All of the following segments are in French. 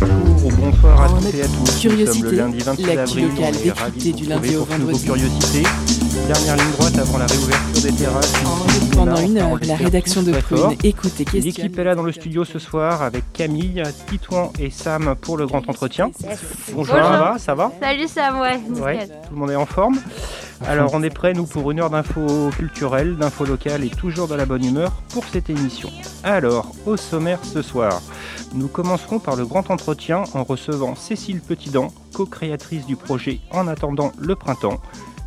Bonjour ou bonsoir à toutes et à tous. Curiosité, Nous sommes le lundi 26 l'actu avril. locale on est ravis du lundi au pour ce nouveau vendredi. Curiosité. Dernière ligne droite avant la réouverture des terrasses. Pendant une heure, la rédaction de Prune écoute et questionne. L'équipe est là dans le studio ce soir avec Camille, Titouan et Sam pour le grand entretien. Bonjour, ça va Ça va Salut Sam, ouais, Ouais, tout le monde est en forme. Alors on est prêt nous pour une heure d'infos culturelles, d'infos locales et toujours de la bonne humeur pour cette émission. Alors, au sommaire ce soir, nous commencerons par le grand entretien en recevant Cécile Petitdent, co-créatrice du projet En attendant le printemps,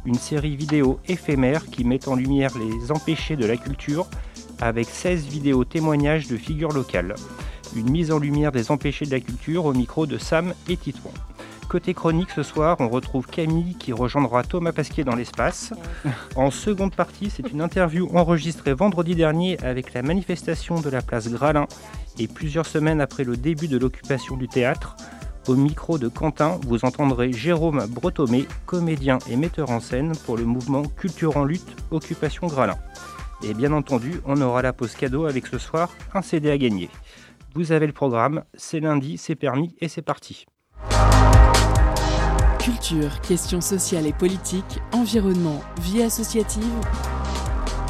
une série vidéo éphémère qui met en lumière les empêchés de la culture avec 16 vidéos témoignages de figures locales. Une mise en lumière des empêchés de la culture au micro de Sam et Titouan. Côté chronique ce soir, on retrouve Camille qui rejoindra Thomas Pasquier dans l'espace. En seconde partie, c'est une interview enregistrée vendredi dernier avec la manifestation de la place Gralin et plusieurs semaines après le début de l'occupation du théâtre. Au micro de Quentin, vous entendrez Jérôme Bretomé, comédien et metteur en scène pour le mouvement Culture en lutte Occupation Gralin. Et bien entendu, on aura la pause cadeau avec ce soir un CD à gagner. Vous avez le programme, c'est lundi, c'est permis et c'est parti. Culture, questions sociales et politiques, environnement, vie associative.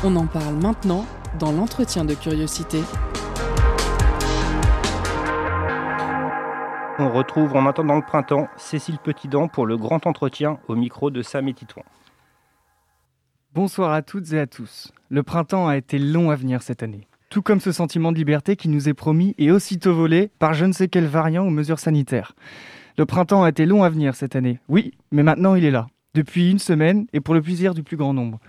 On en parle maintenant dans l'entretien de curiosité. On retrouve en attendant le printemps Cécile Petitdent pour le grand entretien au micro de Sam et Titouan. Bonsoir à toutes et à tous. Le printemps a été long à venir cette année. Tout comme ce sentiment de liberté qui nous est promis et aussitôt volé par je ne sais quel variant ou mesures sanitaires. Le printemps a été long à venir cette année. Oui, mais maintenant il est là. Depuis une semaine et pour le plaisir du plus grand nombre.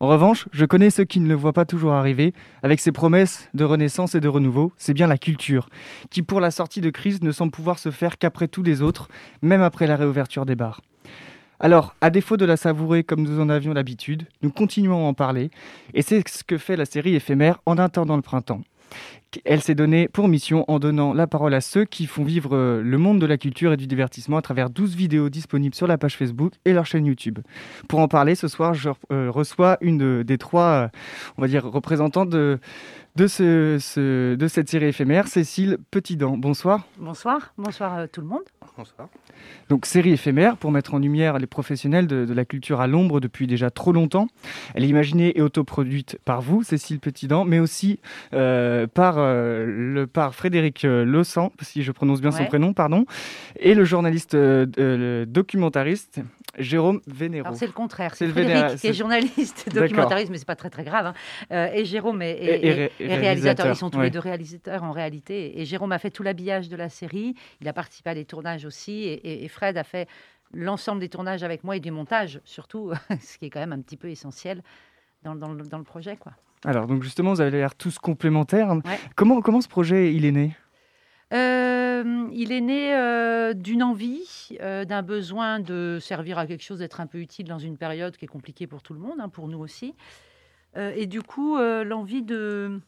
En revanche, je connais ceux qui ne le voient pas toujours arriver, avec ses promesses de renaissance et de renouveau, c'est bien la culture, qui pour la sortie de crise ne semble pouvoir se faire qu'après tous les autres, même après la réouverture des bars. Alors, à défaut de la savourer comme nous en avions l'habitude, nous continuons à en parler, et c'est ce que fait la série éphémère En attendant le printemps. Elle s'est donnée pour mission en donnant la parole à ceux qui font vivre euh, le monde de la culture et du divertissement à travers 12 vidéos disponibles sur la page Facebook et leur chaîne YouTube. Pour en parler, ce soir, je euh, reçois une de- des trois, euh, représentantes de, de, ce- ce- de cette série éphémère, Cécile Petitdent. Bonsoir. Bonsoir, bonsoir euh, tout le monde. Bonsoir. Donc série éphémère pour mettre en lumière les professionnels de, de la culture à l'ombre depuis déjà trop longtemps. Elle est imaginée et autoproduite par vous, Cécile Petitdent, mais aussi euh, par, euh, le, par Frédéric Lossan, si je prononce bien son prénom, pardon, et le journaliste euh, euh, le documentariste Jérôme Vénéro. Alors c'est le contraire, C'est Frédéric qui est journaliste, documentariste, mais c'est pas très très grave. hein. Euh, et Jérôme est, est- Et- et ré- est réalisateur. réalisateur, Ils sont tous ouais. les deux réalisateurs en réalité. Et Jérôme a fait tout l'habillage de la série. Il a participé à des tournages aussi. Et, Fred a fait l'ensemble des tournages avec moi et du montage surtout, ce qui est quand même un petit peu essentiel dans, dans le, dans le projet, quoi. Alors donc justement, vous avez l'air tous complémentaires. Ouais. Comment, comment ce projet il est né? Euh, il est né euh, d'une envie, euh, d'un besoin de servir à quelque chose, d'être un peu utile dans une période qui est compliquée pour tout le monde, hein, pour nous aussi. Et du coup, l'envie de,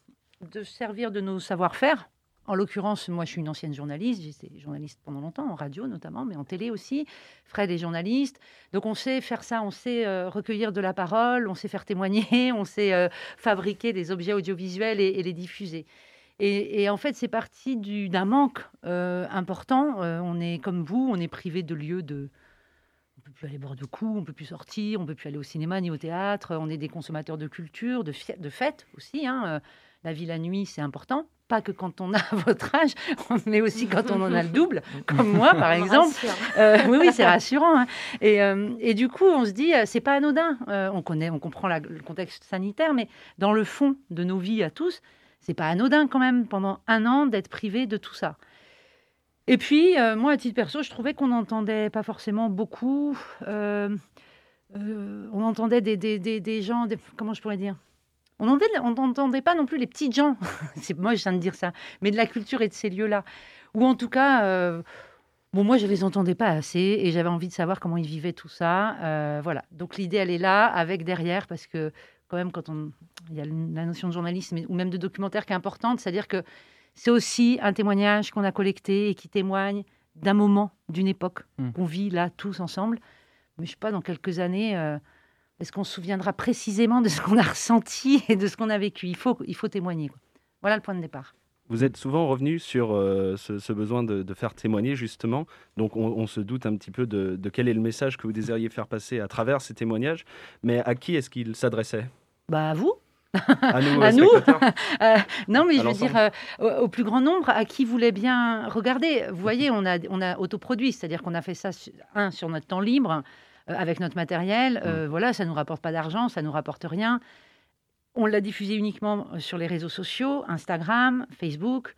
servir de nos savoir-faire. En l'occurrence, moi, je suis une ancienne journaliste. J'étais journaliste pendant longtemps, en radio notamment, mais en télé aussi. Fred est journaliste. Donc, on sait faire ça. On sait recueillir de la parole. On sait faire témoigner. On sait fabriquer des objets audiovisuels et les diffuser. Et, et en fait, c'est parti du- d'un manque euh, important. Euh, on est comme vous, on est privé de lieux de. On peut plus aller boire de coups, on peut plus sortir, on peut plus aller au cinéma ni au théâtre. On est des consommateurs de culture, de, fêtes aussi. hein. Euh, La vie la nuit, c'est important. Pas que quand on a votre âge, mais aussi quand on en a le double, comme moi par exemple. Euh, oui, oui, c'est rassurant. hein. Et, euh, et du coup, on se dit, c'est pas anodin. Euh, on connaît, on comprend la- le contexte sanitaire, mais dans le fond de nos vies à tous, c'est pas anodin quand même pendant un an d'être privé de tout ça. Et puis, euh, moi, à titre perso, je trouvais qu'on n'entendait pas forcément beaucoup. euh, euh, on entendait des, des, des, gens, comment je pourrais dire? On n'entendait pas non plus les petits gens, c'est moi je viens de dire ça, mais de la culture et de ces lieux-là. Ou en tout cas, bon, moi je les entendais pas assez et j'avais envie de savoir comment ils vivaient tout ça. Voilà, donc l'idée elle est là, avec derrière, parce que quand même, quand on. Il y a la notion de journalisme ou même de documentaire qui est importante, c'est-à-dire que c'est aussi un témoignage qu'on a collecté et qui témoigne d'un moment, d'une époque Mm. qu'on vit là tous ensemble. Mais je sais pas, dans quelques années, euh, est-ce qu'on se souviendra précisément de ce qu'on a ressenti et de ce qu'on a vécu? Il faut, il faut témoigner. quoi. Voilà le point de départ. Vous êtes souvent revenu sur euh, ce, besoin de, faire témoigner, justement. Donc, on, se doute un petit peu de, quel est le message que vous désiriez faire passer à travers ces témoignages. Mais à qui est-ce qu'il s'adressait? Bah, à vous à nous, à nous euh, Non, mais je veux dire, euh, au, plus grand nombre, à qui voulait bien regarder. Vous voyez, on a, on a autoproduit, c'est-à-dire qu'on a fait ça, un, sur notre temps libre, avec notre matériel. Mm. Voilà, ça ne nous rapporte pas d'argent, ça ne nous rapporte rien. On l'a diffusé uniquement euh, sur les réseaux sociaux, Instagram, Facebook.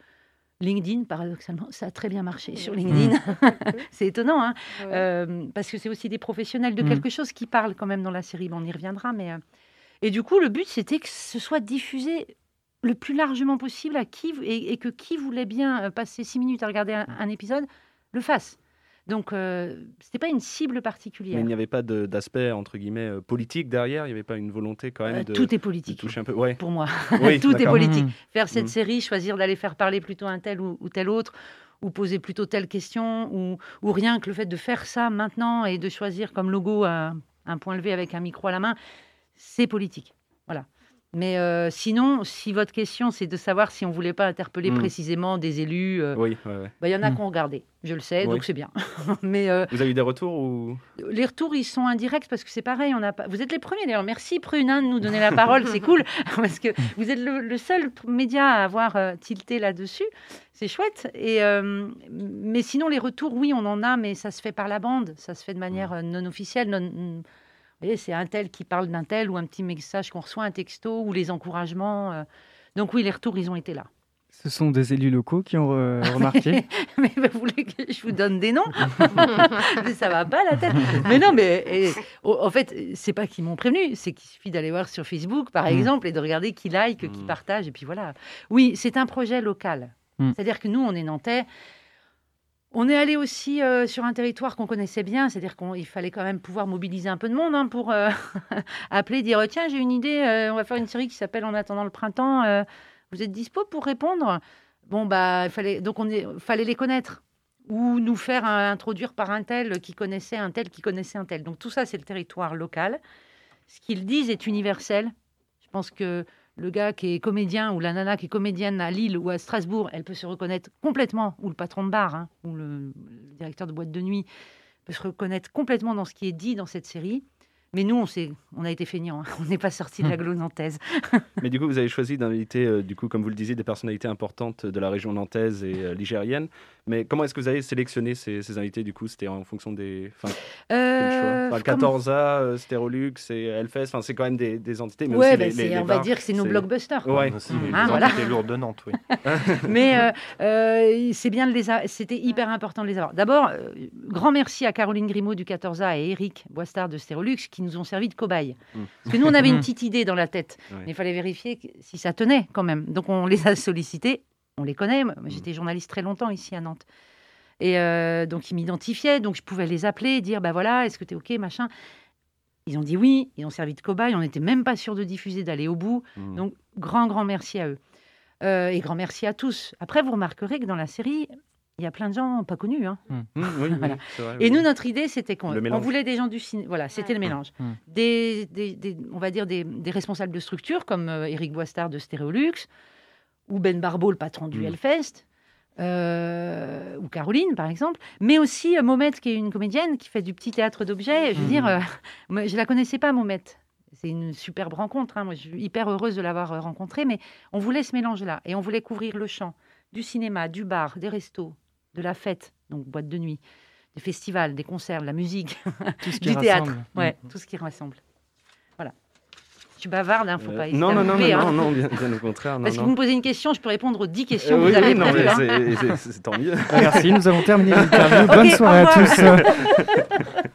LinkedIn, paradoxalement, ça a très bien marché sur mmh. LinkedIn. c'est étonnant, hein euh, parce que c'est aussi des professionnels de mmh. quelque chose qui parlent quand même dans la série. on y reviendra, mais euh, et du coup, le but c'était que ce soit diffusé le plus largement possible à qui et, que qui voulait bien passer six minutes à regarder un épisode le fasse. Donc, euh, ce n'était pas une cible particulière. Mais il n'y avait pas d'aspect, entre guillemets, euh, politique derrière Il n'y avait pas une volonté quand même euh, de, Tout est politique. toucher un peu. Pour moi. tout est politique. Mmh. Faire cette mmh. série, choisir d'aller faire parler plutôt un tel ou, tel autre, ou poser plutôt telle question, ou, ou, rien que le fait de faire ça maintenant et de choisir comme logo un point levé avec un micro à la main, c'est politique. Voilà. Mais euh, sinon, si votre question, c'est de savoir si on ne voulait pas interpeller hmm. précisément des élus, euh, oui, bah, il y en a hmm. qui ont regardé, je le sais, donc c'est bien. Mais, euh, Vous avez eu des retours ou... Les retours, ils sont indirects parce que c'est pareil. On a pas... Vous êtes les premiers d'ailleurs. Merci Prune de nous donner la parole, c'est cool. Parce que vous êtes le, seul média à avoir tilté là-dessus. C'est chouette. Et, mais sinon, les retours, oui, on en a, mais ça se fait par la bande. Ça se fait de manière hmm. non officielle. Non, c'est un tel qui parle d'un tel ou un petit message qu'on reçoit, un texto ou les encouragements. Euh. Donc oui, les retours, ils ont été là. Ce sont des élus locaux qui ont remarqué. mais vous voulez que je vous donne des noms mais Ça va pas la tête. Mais non, mais en fait, c'est pas qu'ils m'ont prévenu, c'est qu'il suffit d'aller voir sur Facebook, par mm. exemple, et de regarder qui like, qui mm. partage, et puis voilà. Oui, c'est un projet local. Mm. C'est-à-dire que nous, on est nantais. On est allé aussi euh, sur un territoire qu'on connaissait bien, c'est-à-dire qu'il fallait quand même pouvoir mobiliser un peu de monde hein, pour euh, appeler, dire tiens j'ai une idée, euh, on va faire une série qui s'appelle En attendant le printemps. vous êtes dispo pour répondre? Bon bah il fallait donc on fallait les connaître ou nous faire introduire par un tel qui connaissait un tel qui connaissait un tel. Donc tout ça c'est le territoire local. Ce qu'ils disent est universel. Je pense que le gars qui est comédien ou la nana qui est comédienne à Lille ou à Strasbourg, elle peut se reconnaître complètement, ou le patron de bar, hein, ou le, directeur de boîte de nuit peut se reconnaître complètement dans ce qui est dit dans cette série. Mais nous, on, on a été feignants, hein. on n'est pas sorti de la hmm. nantaise. Mais du coup, vous avez choisi d'inviter, euh, du coup, comme vous le disiez, des personnalités importantes de la région nantaise et euh, ligérienne. Mais comment est-ce que vous avez sélectionné ces, invités Du coup, c'était en fonction des. Enfin, euh, enfin 14A, euh, Stérolux et Elfes, enfin, c'est quand même des, des entités. Mais aussi bah, les, on va dire que c'est nos blockbusters. Oui, aussi les, voilà. entités lourdes de Nantes, oui. mais c'est bien de les C'était hyper important de les avoir. D'abord, grand merci à Caroline Grimaud du 14A et Eric Boistard de Stérolux qui nous ont servi de cobayes. Mm. Parce que nous, on avait une petite idée dans la tête, mais il fallait vérifier si ça tenait quand même. Donc on les a sollicités, on les connaît. Mm. J'étais journaliste très longtemps ici à Nantes. Et euh, donc ils m'identifiaient, donc je pouvais les appeler, dire bah voilà, est-ce que tu es OK, machin. Ils ont dit oui, ils ont servi de cobayes, on n'était même pas sûr de diffuser, d'aller au bout. Mm. Donc grand, grand merci à eux. Euh, et grand merci à tous. Après, vous remarquerez que dans la série, il y a plein de gens pas connus. Hein. Mmh. Mmh, oui, et nous, notre idée, c'était qu'on voulait des gens du cinéma. Voilà, c'était le mélange. Mmh. Des, des, on va dire des, responsables de structure comme euh, Éric Boistard de Stéréolux ou Ben Barbeau, le patron du Hellfest. Euh, ou Caroline, par exemple, mais aussi euh, Momette, qui est une comédienne qui fait du petit théâtre d'objets. Je veux dire, euh, je la connaissais pas, Momette. C'est une superbe rencontre. Hein. Moi, je suis hyper heureuse de l'avoir rencontrée, mais on voulait ce mélange-là. Et on voulait couvrir le champ du cinéma, du bar, des restos, de la fête, donc boîte de nuit, des festivals, des concerts, la musique, du théâtre, ouais, mm. tout ce qui rassemble. Voilà. Je suis bavarde, hein, faut pas hésiter non, non, non, non, non, bien, au contraire. Parce que vous me posez une question, je peux répondre aux dix questions que vous avez non, hein. c'est tant mieux. Merci, nous avons terminé l'interview. Bonne soirée à tous.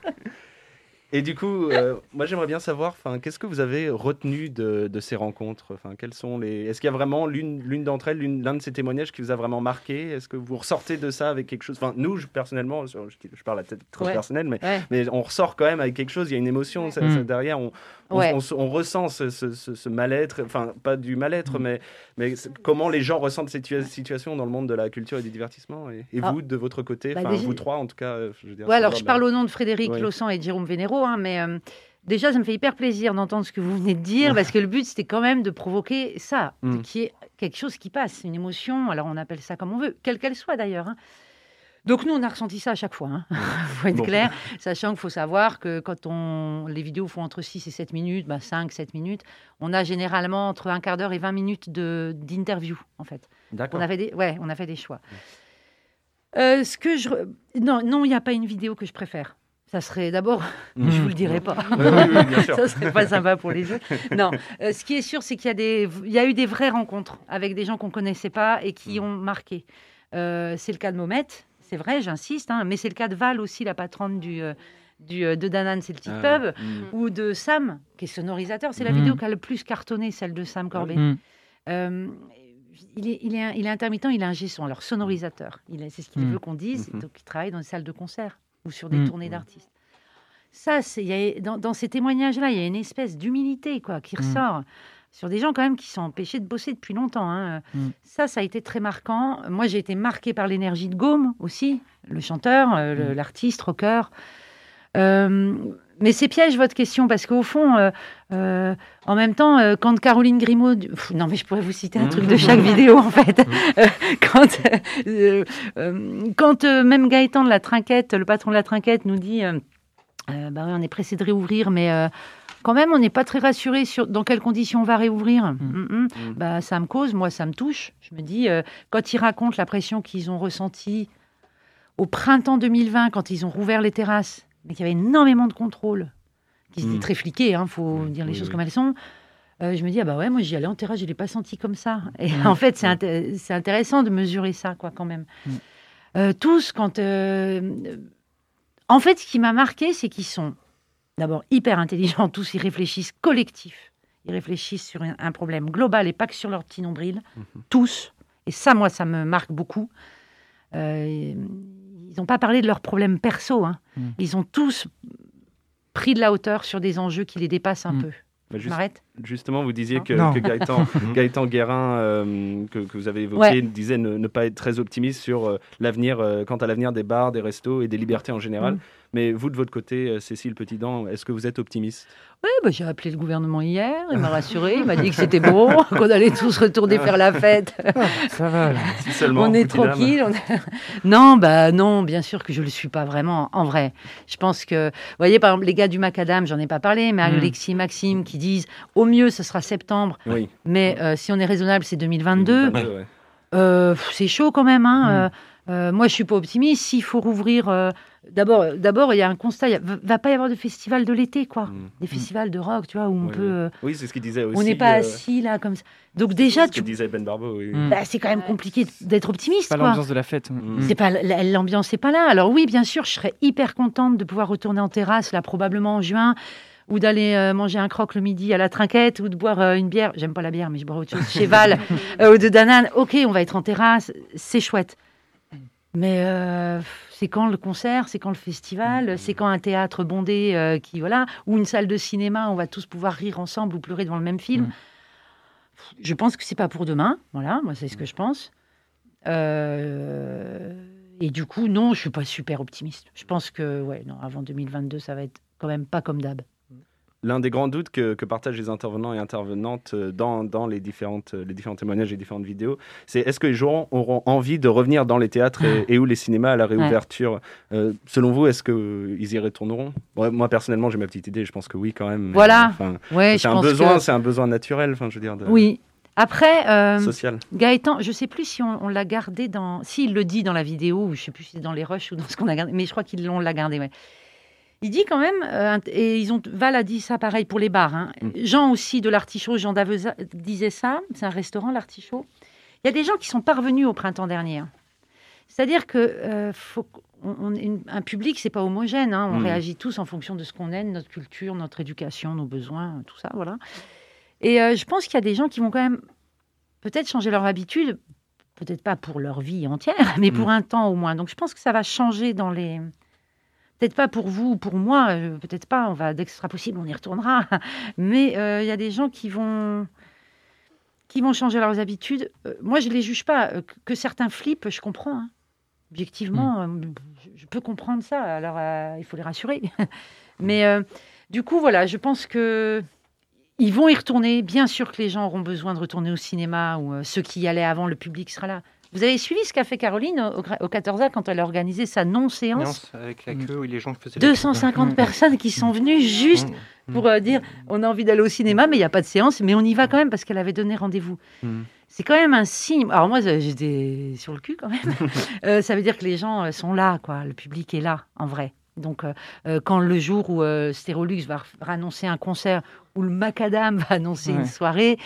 Et du coup, euh, moi j'aimerais bien savoir, qu'est-ce que vous avez retenu de, ces rencontres? Enfin, quels sont les Est-ce qu'il y a vraiment l'une d'entre elles, l'un de ces témoignages qui vous a vraiment marqué? Est-ce que vous ressortez de ça avec quelque chose? Enfin, nous, personnellement, je, parle à tête trop personnelle, mais, mais on ressort quand même avec quelque chose. Il y a une émotion mm. derrière. On, on, ressent ce, mal-être, enfin pas du mal-être, mm. mais, mais comment les gens ressentent cette situation dans le monde de la culture et du divertissement? Et, ah. vous, de votre côté, bah, enfin vous trois en tout cas. Je veux dire, alors je parle au nom de Frédéric oui. et Jérôme Vénéro, hein, mais euh, Déjà, ça me fait hyper plaisir d'entendre ce que vous venez de dire, parce que le but, c'était quand même de provoquer ça, Mm. qui est quelque chose qui passe, une émotion. Alors, on appelle ça comme on veut, quelle qu'elle soit d'ailleurs. hein. Donc, nous, on a ressenti ça à chaque fois. Il faut être Bon. clair, sachant qu'il faut savoir que quand on, les vidéos font entre 6 et 7 minutes, bah 5, 7 minutes, on a généralement entre un quart d'heure et 20 minutes de- d'interview, en fait. D'accord. On, avait des, ouais, on a fait des choix. Euh, ce que je, non, non, il n'y a pas une vidéo que je préfère. Ça serait d'abord, Mhm. je vous le dirai pas. Oui, oui, oui, bien sûr. Ça serait pas sympa pour les autres. Non, euh, ce qui est sûr, c'est qu'il y a des, il y a eu des vraies rencontres avec des gens qu'on connaissait pas et qui Mm. ont marqué. Euh, c'est le cas de Momette, c'est vrai, j'insiste, hein, mais c'est le cas de Val aussi, la patronne du, euh, du euh, de Danane Celtic Ah, Pub, mm. ou de Sam, qui est sonorisateur. C'est la Mm. vidéo qui a le plus cartonné, celle de Sam Corbet. Mm. Il, est, il, est, un- il est intermittent, il est un son, alors sonorisateur. C'est ce qu'il veut qu'on dise. Donc, il travaille dans des salles de concert ou sur des Mm. tournées d'artistes. Ça, y a- dans, dans ces témoignages-là, il y a une espèce d'humilité quoi, qui Mm. ressort sur des gens quand même qui sont empêchés de bosser depuis longtemps. hein. Mm. Ça, ça a été très marquant. Moi, j'ai été marquée par l'énergie de Gaume aussi, le chanteur, euh, Mm. l'artiste, rocker. Euh, mais c'est piège votre question parce qu'au fond, euh, euh, en même temps, euh, quand Caroline Grimaud, Pff, non mais je pourrais vous citer un truc de chaque vidéo en fait. Quand quand même Gaëtan de la Trinquette, le patron de la Trinquette, nous dit, bah on est pressé de réouvrir, mais quand même, on n'est pas très rassuré sur dans quelles conditions on va réouvrir. Mm, mm. Mm. Bah, ça me cause, moi, ça me touche. Je me dis, euh, quand ils racontent la pression qu'ils ont ressentie au printemps 2020, quand ils ont rouvert les terrasses, mais qu'il y avait énormément de contrôle, qui se dit Mm. très fliqué, hein, faut Oui, dire les oui, choses oui. comme elles sont. euh, je me dis, ah bah ouais, moi j'y allais en terrasse, je ne l'ai pas senti comme ça. Et Mm. en fait, c'est inté- c'est intéressant de mesurer ça, quoi, quand même. Mm. Euh, tous, quand. euh, En fait, ce qui m'a marqué, c'est qu'ils sont d'abord hyper intelligents, tous, ils réfléchissent collectif. Ils réfléchissent sur un, un problème global et pas que sur leur petit nombril. Mhm. Tous. Et ça, moi, ça me marque beaucoup. Euh, ils n'ont pas parlé de leurs problèmes perso. hein. Mm. Ils ont tous pris de la hauteur sur des enjeux qui les dépassent un Mm. peu. Bah, Je juste- m'arrête Justement, vous disiez que, Gaëtan, Gaëtan Guérin, euh, que, que vous avez évoqué, Ouais. disait ne, ne pas être très optimiste sur euh, l'avenir, euh, quant à l'avenir des bars, des restos et des libertés en général. Mm. Mais vous, de votre côté, euh, Cécile Petitdent, est-ce que vous êtes optimiste? Oui, bah, j'ai appelé le gouvernement hier, il m'a rassuré, il m'a dit que c'était bon, qu'on allait tous retourner faire la fête. Ça va. là. Si seulement, on est tranquille. on non, bah non, bien sûr que je le suis pas vraiment. En vrai, je pense que, vous voyez, par exemple, les gars du Macadam, j'en ai pas parlé, mais Mm. Alexis Maxime qui disent, au mieux, ce sera septembre, Oui. mais euh, si on est raisonnable, c'est 2022. 2022, ouais. Euh, c'est chaud quand même. Hein. Mm. Euh, euh, moi, je suis pas optimiste. S'il faut rouvrir, euh, d'abord, d'abord, il y a un constat. Il va, pas y avoir de festival de l'été, quoi. Mm. Des festivals de rock, tu vois, où on Oui, peut. oui. euh, Oui, c'est ce qu'il disait aussi. on n'est pas euh, assis là comme ça. Donc déjà, ce que tu, disait Ben Barbeau. Oui. Mm. bah, c'est quand même compliqué d'être optimiste, Pas l'ambiance de la fête. Mm. C'est pas la- l'ambiance n'est pas là. Alors oui, bien sûr, je serais hyper contente de pouvoir retourner en terrasse là probablement en juin ou d'aller manger un croque le midi à la trinquette ou de boire une bière. J'aime pas la bière, mais je bois autre chose chez Val euh, ou de Danane. Ok, on va être en terrasse, c'est chouette. Mais euh, c'est quand le concert, c'est quand le festival, c'est quand un théâtre bondé euh, qui voilà ou une salle de cinéma, on va tous pouvoir rire ensemble ou pleurer devant le même film. Mm. Je pense que c'est pas pour demain. Voilà, moi c'est ce que je pense. Euh, et du coup, non, je suis pas super optimiste. Je pense que, ouais, non, avant 2022, ça va être quand même pas comme d'hab. L'un des grands doutes que, que partagent les intervenants et intervenantes euh, dans, dans les, différentes, euh, les différents témoignages et différentes vidéos, c'est est-ce que les gens auront envie de revenir dans les théâtres et, et ou les cinémas à la réouverture Euh, Selon vous, est-ce qu'ils y retourneront? Moi, personnellement, j'ai ma petite idée. Je pense que oui, quand même. Voilà. Ouais, c'est un besoin, que... c'est un besoin naturel. Enfin, je veux dire, de- Oui. Après, euh, social. Gaëtan, je sais plus si on, on l'a gardé dans... Si, il le dit dans la vidéo, ou je sais plus si c'est dans les rushs ou dans ce qu'on a gardé, mais je crois qu'ils l'ont l'a gardé, ouais. Il dit quand même, euh, et ils ont, Val a dit ça pareil pour les bars. hein. Mm. Jean aussi de l'Artichaut, Jean Daveza disait ça, c'est un restaurant l'Artichaut. Il y a des gens qui sont parvenus au printemps dernier. hein. C'est-à-dire que euh, faut on- un public, c'est pas homogène. hein. On Mm. réagit tous en fonction de ce qu'on aime, notre culture, notre éducation, nos besoins, tout ça, voilà. Et euh, je pense qu'il y a des gens qui vont quand même peut-être changer leur habitude, peut-être pas pour leur vie entière, mais pour un temps au moins. Donc je pense que ça va changer dans les. Peut-être pas pour vous ou pour moi, euh, peut-être pas, on va dès que ce sera possible, on y retournera. Mais euh, il y a des gens qui vont qui vont changer leurs habitudes. Euh, moi, je les juge pas. Que- certains flippent, je comprends. hein. Objectivement, euh, je, peux comprendre ça. Alors, il faut les rassurer. mais, euh, Du coup, voilà, je pense que ils vont y retourner. Bien sûr que les gens auront besoin de retourner au cinéma ou euh, ceux qui y allaient avant, le public sera là. Vous avez suivi ce qu'a fait Caroline au, au 14A quand elle a organisé sa non-séance Non, avec la queue où les gens faisaient la 250 queue. personnes qui sont venues juste pour euh, dire on a envie d'aller au cinéma, mais il n'y a pas de séance, mais on y va quand même parce qu'elle avait donné rendez-vous. Mm. C'est quand même un signe. Alors moi, j'étais sur le cul quand même. Euh, ça veut dire que les gens euh, sont là, quoi. Le public est là, en vrai. Donc, euh, quand le jour où euh, Stérolux va annoncer un concert, ou le Macadam va annoncer Ouais. une soirée,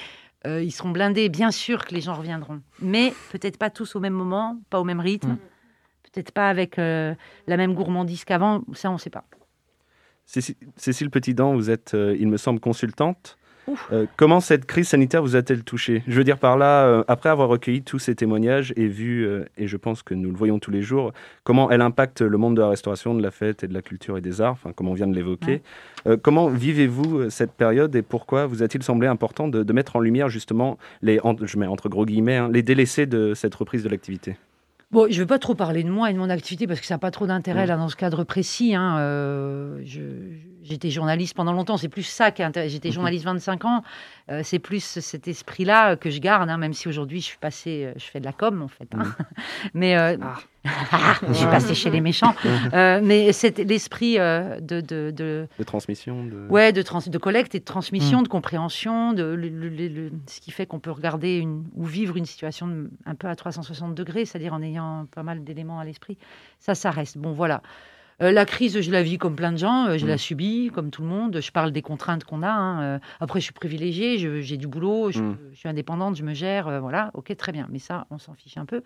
euh, ils seront blindés. Bien sûr que les gens reviendront, mais peut-être pas tous au même moment, pas au même rythme, Mm. peut-être pas avec euh, la même gourmandise qu'avant. Ça, on ne sait pas. Cécile, Petitdent, vous êtes, euh, il me semble, consultante. Euh, comment cette crise sanitaire vous a-t-elle touché? Je veux dire par là, euh, après avoir recueilli tous ces témoignages et vu, euh, et je pense que nous le voyons tous les jours, comment elle impacte le monde de la restauration, de la fête et de la culture et des arts, comme on vient de l'évoquer. Comment vivez-vous cette période et pourquoi vous a-t-il semblé important de, de mettre en lumière justement les, en- je mets entre gros guillemets, hein, les délaissés de cette reprise de l'activité? Bon, je ne veux pas trop parler de moi et de mon activité parce que ça n'a pas trop d'intérêt Mm. là dans ce cadre précis. hein. Euh, J'étais journaliste pendant longtemps, c'est plus ça qui est intéressant. J'étais Mhm. journaliste 25 ans, euh, c'est plus cet esprit-là que je garde, hein, même si aujourd'hui je suis passée, euh, je fais de la com en fait. hein. Mais euh, je suis passée chez les méchants. Euh, mais c'est l'esprit euh, de, de- de- de transmission de... Ouais, de, trans- de collecte et de transmission, de compréhension, de le- le- le- le- ce qui fait qu'on peut regarder une, ou vivre une situation un peu à 360 degrés, c'est-à-dire en ayant pas mal d'éléments à l'esprit. Ça, ça reste. Bon, voilà. Euh, la crise, je la vis comme plein de gens, euh, je Mm. la subis comme tout le monde. Je parle des contraintes qu'on a. hein. Euh, après, je suis privilégiée, j'ai du boulot, je, Mm. je suis indépendante, je me gère. voilà, ok, très bien. Mais ça, on s'en fiche un peu.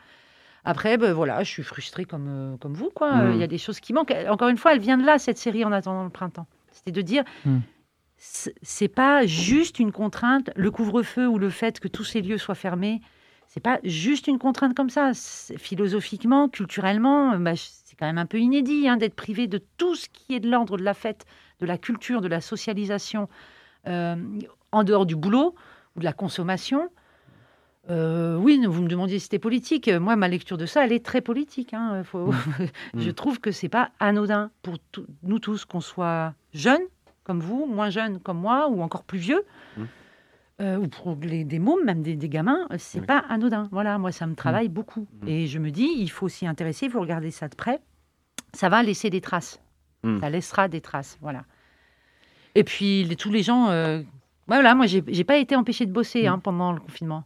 Après, ben, voilà, je suis frustrée comme, euh, comme vous. quoi. Euh, Il Mm. y a des choses qui manquent. Encore une fois, elle vient de là, cette série, en attendant le printemps. C'était de dire, Mm. c'est- pas juste une contrainte, le couvre-feu ou le fait que tous ces lieux soient fermés. C'est pas juste une contrainte comme ça. Philosophiquement, culturellement, euh, bah, c'est quand même un peu inédit hein, d'être privé de tout ce qui est de l'ordre de la fête, de la culture, de la socialisation, euh, en dehors du boulot ou de la consommation. Euh, oui, vous me demandiez si c'était politique. Moi, ma lecture de ça, elle est très politique. hein. Faut- Je trouve que c'est pas anodin pour tout- nous tous, qu'on soit jeunes comme vous, moins jeunes comme moi, ou encore plus vieux, Mm. euh, ou pour les, des mômes, même des, des gamins, c'est Oui. pas anodin. Voilà, moi, ça me travaille beaucoup. Mm. Et je me dis, il faut s'y intéresser, il faut regarder ça de près. Ça va laisser des traces. Mm. Ça laissera des traces, voilà. Et puis, les- tous les gens... euh, voilà, moi, j'ai pas été empêchée de bosser Mm. hein, pendant le confinement.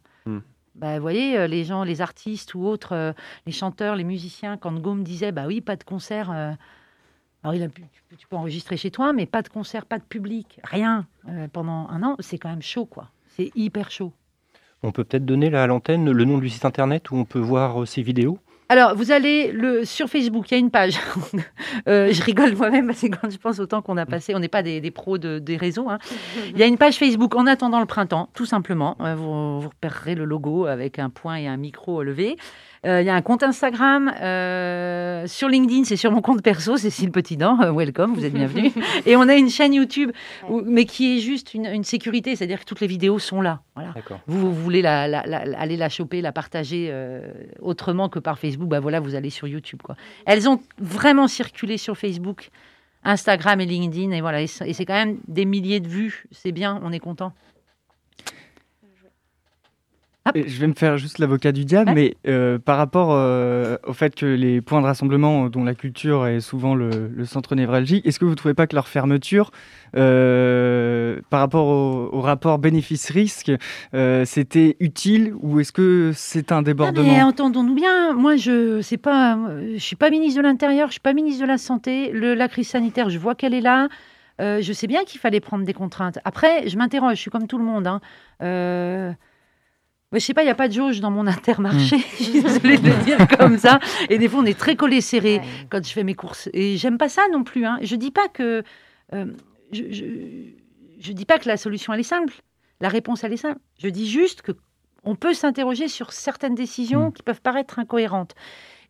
Bah, vous voyez, euh, les gens, les artistes ou autres, euh, les chanteurs, les musiciens, quand Gaume disait, bah oui, pas de concert. euh, alors, il a pu, tu, peux, enregistrer chez toi, mais pas de concert, pas de public, rien pendant un an. C'est quand même chaud, quoi. C'est hyper chaud. On peut peut-être donner là, à l'antenne le nom du site internet où on peut voir ces vidéos? Alors, vous allez le, sur Facebook, il y a une page. Euh, je rigole moi-même parce que quand je pense au temps qu'on a passé, on n'est pas des, pros de- des réseaux. hein. Il y a une page Facebook en attendant le printemps, tout simplement. Euh, vous, vous repérerez le logo avec un point et un micro levé. Euh, il y a un compte Instagram. euh, sur LinkedIn, c'est sur mon compte perso, Cécile Petitdent. Euh, welcome, vous êtes bienvenue. et on a une chaîne YouTube, où- mais qui est juste une, une sécurité, c'est-à-dire que toutes les vidéos sont là. Voilà. Vous, vous voulez la, la- la- aller la choper, la partager euh, autrement que par Facebook, bah voilà, vous allez sur YouTube. Quoi. Elles ont vraiment circulé sur Facebook, Instagram et LinkedIn, et voilà, et c'est quand même des milliers de vues. C'est bien, on est content. Je vais me faire juste l'avocat du diable, Ouais. mais euh, par rapport euh, au fait que les points de rassemblement dont la culture est souvent le, le centre névralgique, est-ce que vous ne trouvez pas que leur fermeture, euh, par rapport au, au rapport bénéfice-risque, c'était utile ou est-ce que c'est un Ah, débordement? mais entendons-nous bien, moi je pas, je suis pas ministre de l'Intérieur, je suis pas ministre de la Santé. Le, la crise sanitaire, je vois qu'elle est là. Je sais bien qu'il fallait prendre des contraintes. Après, je m'interroge, je suis comme tout le monde. Hein. Mais je sais pas, il n'y a pas de jauge dans mon intermarché. je suis désolée de le dire comme ça. Et des fois, on est très collé serré quand je fais mes courses. Et j'aime pas ça non plus. Hein. Je dis pas que euh, je, je, je dis pas que la solution elle est simple. La réponse elle est simple. Je dis juste que on peut s'interroger sur certaines décisions Mm. qui peuvent paraître incohérentes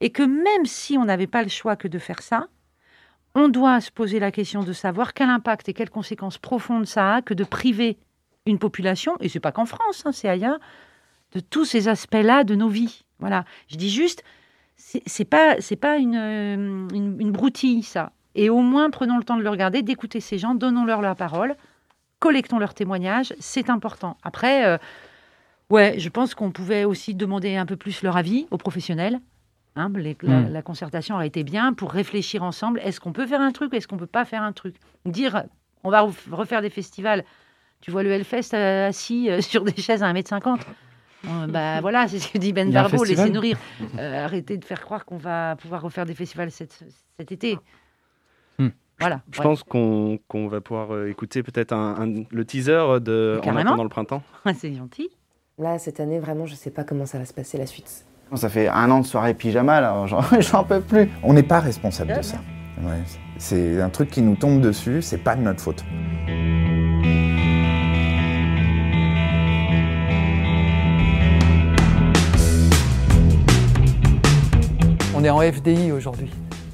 et que même si on n'avait pas le choix que de faire ça, on doit se poser la question de savoir quel impact et quelles conséquences profondes ça a que de priver une population et c'est pas qu'en France, hein, c'est ailleurs, de tous ces aspects-là de nos vies. Voilà. Je dis juste, c'est pas c'est pas une, euh, une, une broutille ça. Et au moins, prenons le temps de le regarder, d'écouter ces gens, donnons-leur la parole, collectons leurs témoignages, c'est important. Après, euh, ouais, je pense qu'on pouvait aussi demander un peu plus leur avis aux professionnels. Hein, les- la, Mm. la concertation aurait été bien pour réfléchir ensemble. Est-ce qu'on peut faire un truc ou est-ce qu'on peut pas faire un truc? Dire, on va ref- refaire des festivals. Tu vois le Hellfest euh, assis euh, sur des chaises à 1m50 Euh, bah voilà, c'est ce que dit Ben festival laissez-nous rire. Euh, arrêtez de faire croire qu'on va pouvoir refaire des festivals cet, cet été. Hmm. Voilà. Je ouais. pense qu'on va pouvoir euh, écouter peut-être un, un- le teaser de En attendant le printemps. c'est gentil. Là, cette année, vraiment, je sais pas comment ça va se passer la suite. Ça fait un an de soirée pyjama, là, j'en j'en peux plus. On n'est pas responsable de ça. Ouais, c'est un truc qui nous tombe dessus, c'est pas de notre faute. Est en FDI aujourd'hui.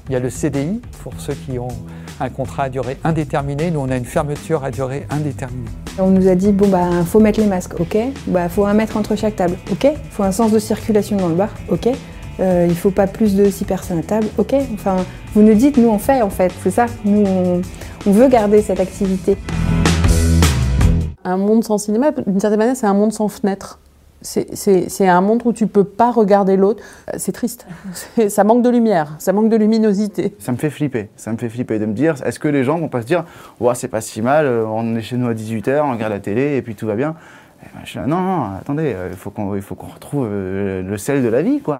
Il y a le CDI pour ceux qui ont un contrat à durée indéterminée. Nous, on a une fermeture à durée indéterminée. On nous a dit bon bah faut mettre les masques, ok. Bah faut un mètre entre chaque table, ok. Faut un sens de circulation dans le bar, ok. Euh, il faut pas plus de six personnes à table, ok. Enfin, vous nous dites, nous on fait en fait, c'est ça. Nous on, on veut garder cette activité. Un monde sans cinéma, d'une certaine manière, c'est un monde sans fenêtre. C'est- un monde où tu peux pas regarder l'autre. Euh, C'est triste. Ça manque de lumière, ça manque de luminosité. Ça me fait flipper, ça me fait flipper de me dire, est-ce que les gens vont pas se dire, ouais, c'est pas si mal, euh, on est chez nous à 18h, on regarde la télé et puis tout va bien. Et ben, je suis là, non, non, attendez, euh, il faut qu'on retrouve le sel de la vie, quoi.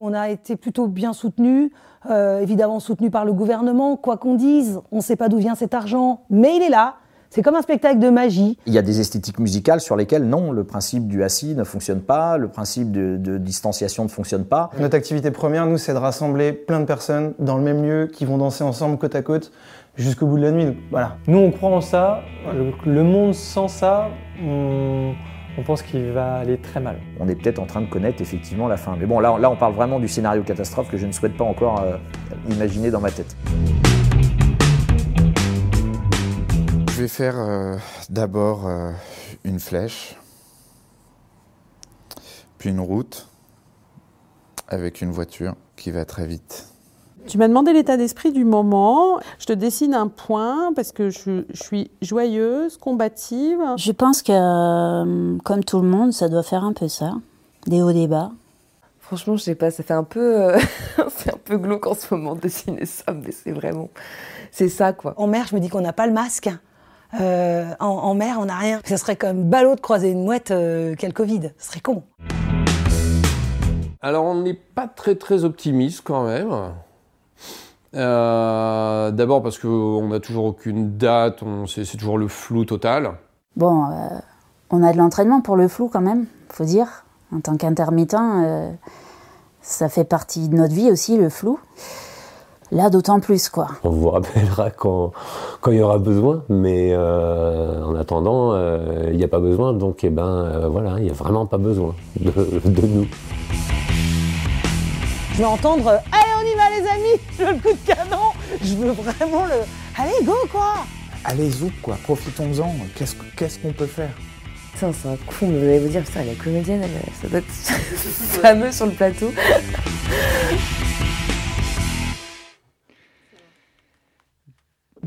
On a été plutôt bien soutenus, euh, évidemment soutenus par le gouvernement, quoi qu'on dise. On ne sait pas d'où vient cet argent, mais il est là. C'est comme un spectacle de magie. Il y a des esthétiques musicales sur lesquelles non, le principe du assis ne fonctionne pas, le principe de, de distanciation ne fonctionne pas. Notre activité première, nous, c'est de rassembler plein de personnes dans le même lieu qui vont danser ensemble côte à côte jusqu'au bout de la nuit. Donc, voilà. Nous, on croit en ça. Le, le monde sans ça, on, on pense qu'il va aller très mal. On est peut-être en train de connaître effectivement la fin. Mais bon, là, là on parle vraiment du scénario catastrophe que je ne souhaite pas encore euh, imaginer dans ma tête. Vais faire euh, d'abord euh, une flèche, puis une route avec une voiture qui va très vite. Tu m'as demandé l'état d'esprit du moment. Je te dessine un point parce que je, je suis joyeuse, combative. Je pense que, euh, comme tout le monde, ça doit faire un peu ça. Des hauts, des bas. Franchement, je sais pas, ça fait un peu, euh, c'est un peu glauque en ce moment de dessiner ça, mais c'est vraiment, c'est ça quoi. En mer, je me dis qu'on n'a pas le masque. Euh, en, en mer, on n'a rien. Ça serait comme ballot de croiser une mouette, euh, quel Covid. Ce serait con. Alors on n'est pas très très optimiste quand même. Euh, D'abord parce qu'on n'a toujours aucune date, c'est c'est toujours le flou total. Bon, euh, on a de l'entraînement pour le flou quand même, faut dire. En tant qu'intermittent, euh, ça fait partie de notre vie aussi, le flou. Là, d'autant plus, quoi. On vous rappellera quand, quand il y aura besoin, mais euh, en attendant, euh, il n'y a pas besoin, donc eh ben, euh, voilà, il n'y a vraiment pas besoin de, de nous. Je veux entendre euh, Allez, on y va, les amis Je veux le coup de canon Je veux vraiment le Allez, go, quoi Allez, zouk, quoi, profitons-en, qu'est-ce qu'est-ce qu'on peut faire? Putain, c'est un con, mais vous allez vous dire, putain, la comédienne, elle, ça doit être fameux sur le plateau.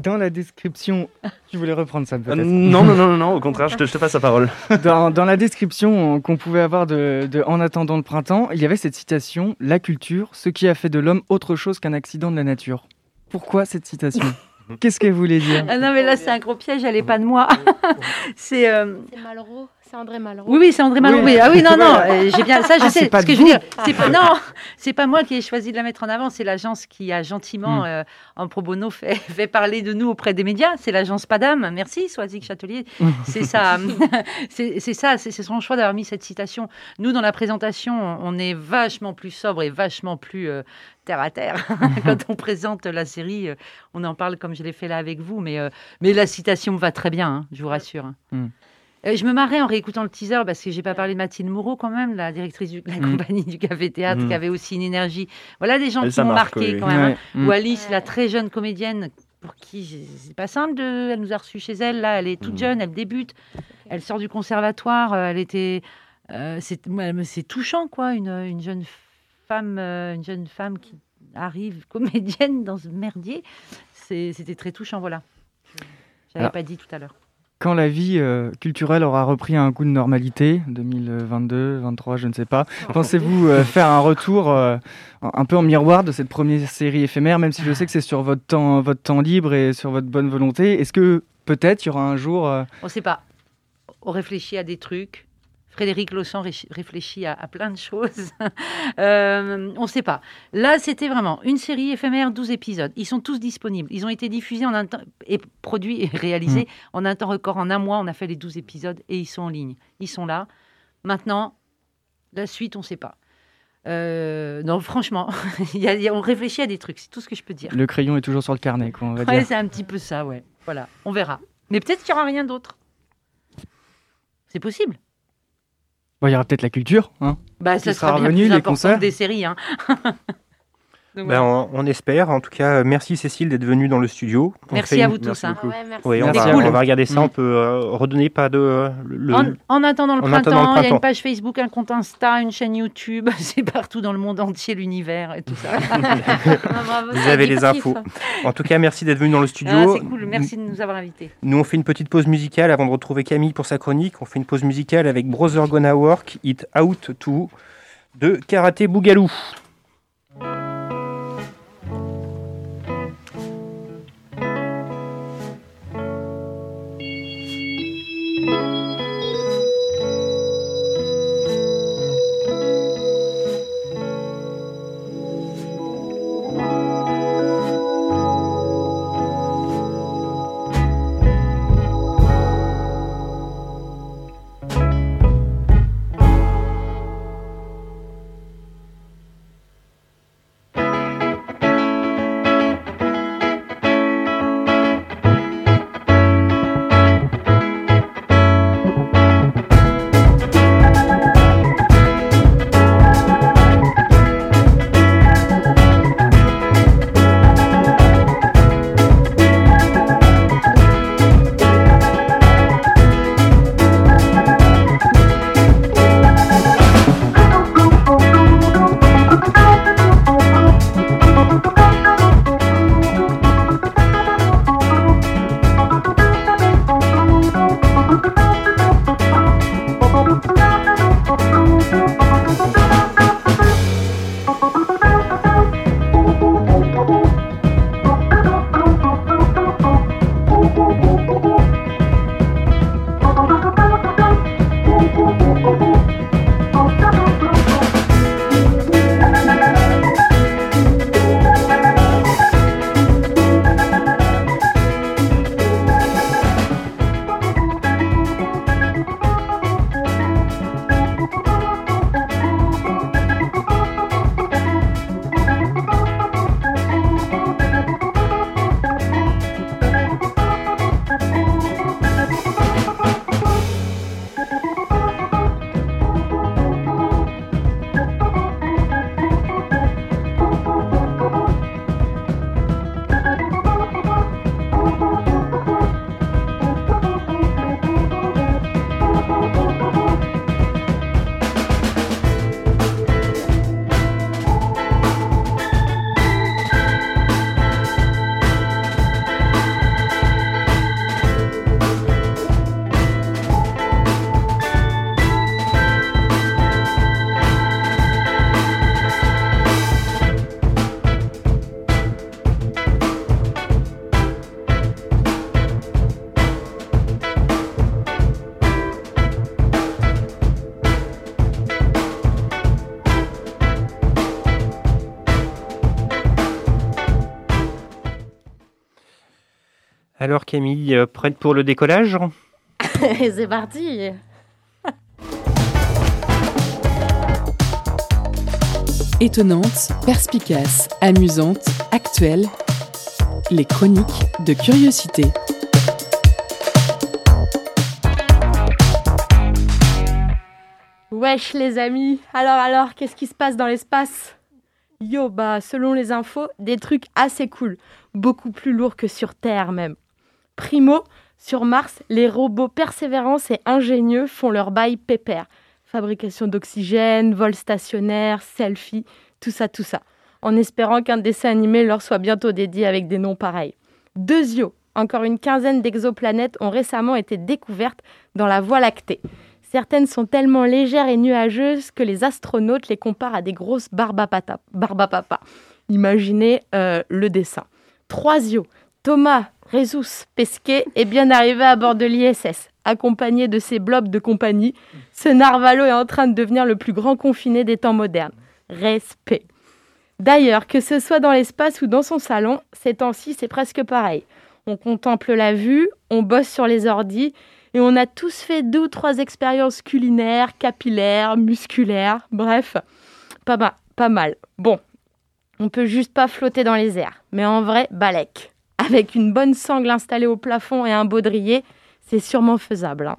Dans la description, tu voulais reprendre ça peut-être Euh, non, non, non, non, non, au contraire, je te, je te passe la parole. dans, dans la description qu'on pouvait avoir de, de En attendant le printemps, il y avait cette citation La culture, ce qui a fait de l'homme autre chose qu'un accident de la nature. Pourquoi cette citation? Qu'est-ce qu'elle voulait dire? Ah non, mais là, c'est un gros piège, elle n'est pas de moi. c'est. euh, C'est Malraux, c'est André Malraux. Oui, oui, c'est André Malraux. Oui. oui. Ah oui, non, non, euh, j'ai bien. Ça, je Ah, sais. pas ce que je veux dire, c'est pas. Non, c'est pas moi qui ai choisi de la mettre en avant. C'est l'agence qui a gentiment, Mm. euh, en pro bono, fait, fait parler de nous auprès des médias. C'est l'agence Padam. Merci, Soazic Châtelier. C'est ça. c'est c'est ça. C'est c'est son choix d'avoir mis cette citation. Nous, dans la présentation, on est vachement plus sobre et vachement plus euh, terre à terre quand on présente la série. euh, On en parle comme je l'ai fait là avec vous, mais euh, mais la citation va très bien. hein, je vous rassure. hein. Euh, je me marrais en réécoutant le teaser parce que j'ai pas parlé de Mathilde Moreau quand même, la directrice de la Mm. compagnie du Café Théâtre, Mm. qui avait aussi une énergie. Voilà des gens Elle, qui m'ont marqué oui. quand même. hein. Ouais. Mm. Ou Alice, la très jeune comédienne pour qui c'est pas simple de. Elle nous a reçus chez elle là, elle est toute jeune, elle débute, elle sort du conservatoire, euh, elle était. euh, c'est touchant quoi, une, une jeune femme, une jeune femme qui arrive comédienne dans ce merdier. C'est- C'était très touchant, voilà. Alors- pas dit tout à l'heure. Quand la vie euh, culturelle aura repris un goût de normalité, 2022, 2023, je ne sais pas, pensez-vous euh, faire un retour euh, un peu en miroir de cette première série éphémère, même si je sais que c'est sur votre temps, votre temps libre et sur votre bonne volonté Est-ce que peut-être il y aura un jour... On ne sait pas. On réfléchit à des trucs. Frédéric Lossan ré- réfléchit à, à plein de choses. Euh, on ne sait pas. Là, c'était vraiment une série éphémère, 12 épisodes. Ils sont tous disponibles. Ils ont été diffusés en un temps, et produits et réalisés Mm. en un temps record. En un mois, on a fait les 12 épisodes et ils sont en ligne. Ils sont là. Maintenant, la suite, on ne sait pas. Euh, non, franchement, y a- il y a- on réfléchit à des trucs. C'est tout ce que je peux dire. Le crayon est toujours sur le carnet, quoi, on va Ouais, c'est un petit peu ça, ouais. Voilà, on verra. Mais peut-être qu'il n'y aura rien d'autre. C'est possible. Bon, il y aura peut-être la culture, hein, Bah, ça sera sera bien revenu, plus les concerts. des séries. Hein. Donc, Ben, on, on espère. En tout cas, merci Cécile d'être venue dans le studio. On Merci à une- vous tous, hein. beaucoup. Ah ouais, merci. Oui, on, va, cool. on va regarder ça. Mm. On peut euh, redonner pas de. le- En, en attendant le en printemps, il y a une page Facebook, un compte Insta, une chaîne YouTube. C'est partout dans le monde entier, l'univers et tout ça. Vous avez les infos. En tout cas, merci d'être venu dans le studio. Ah, c'est cool, merci de nous avoir invités. Nous, on fait une petite pause musicale avant de retrouver Camille pour sa chronique. On fait une pause musicale avec Brother Gonna Work, It Out To de Karaté Bougalou. Alors Camille, euh, prête pour le décollage? C'est parti. Étonnante, perspicace, amusante, actuelle, les chroniques de curiosité. Wesh les amis, alors alors, qu'est-ce qui se passe dans l'espace? Yo, bah selon les infos, des trucs assez cool, beaucoup plus lourds que sur Terre même. Primo, sur Mars, les robots Persévérance et Ingénieux font leur bail pépère. Fabrication d'oxygène, vol stationnaire, selfie, tout ça, tout ça. en espérant qu'un dessin animé leur soit bientôt dédié avec des noms pareils. Deux yeux, encore une quinzaine d'exoplanètes ont récemment été découvertes dans la Voie lactée. Certaines sont tellement légères et nuageuses que les astronautes les comparent à des grosses barbapapa. barbapapa. Imaginez euh, le dessin. Trois yeux, Thomas Rezus Pesquet est bien arrivé à bord de l'ISS. Accompagné de ses blobs de compagnie, ce narvalo est en train de devenir le plus grand confiné des temps modernes. Respect. D'ailleurs, que ce soit dans l'espace ou dans son salon, ces temps-ci, c'est presque pareil. On contemple la vue, on bosse sur les ordis, et on a tous fait deux ou trois expériences culinaires, capillaires, musculaires, bref, pas, mal. pas mal. Bon, on peut juste pas flotter dans les airs, mais en vrai, balèque. Avec une bonne sangle installée au plafond et un baudrier, c'est sûrement faisable. hein.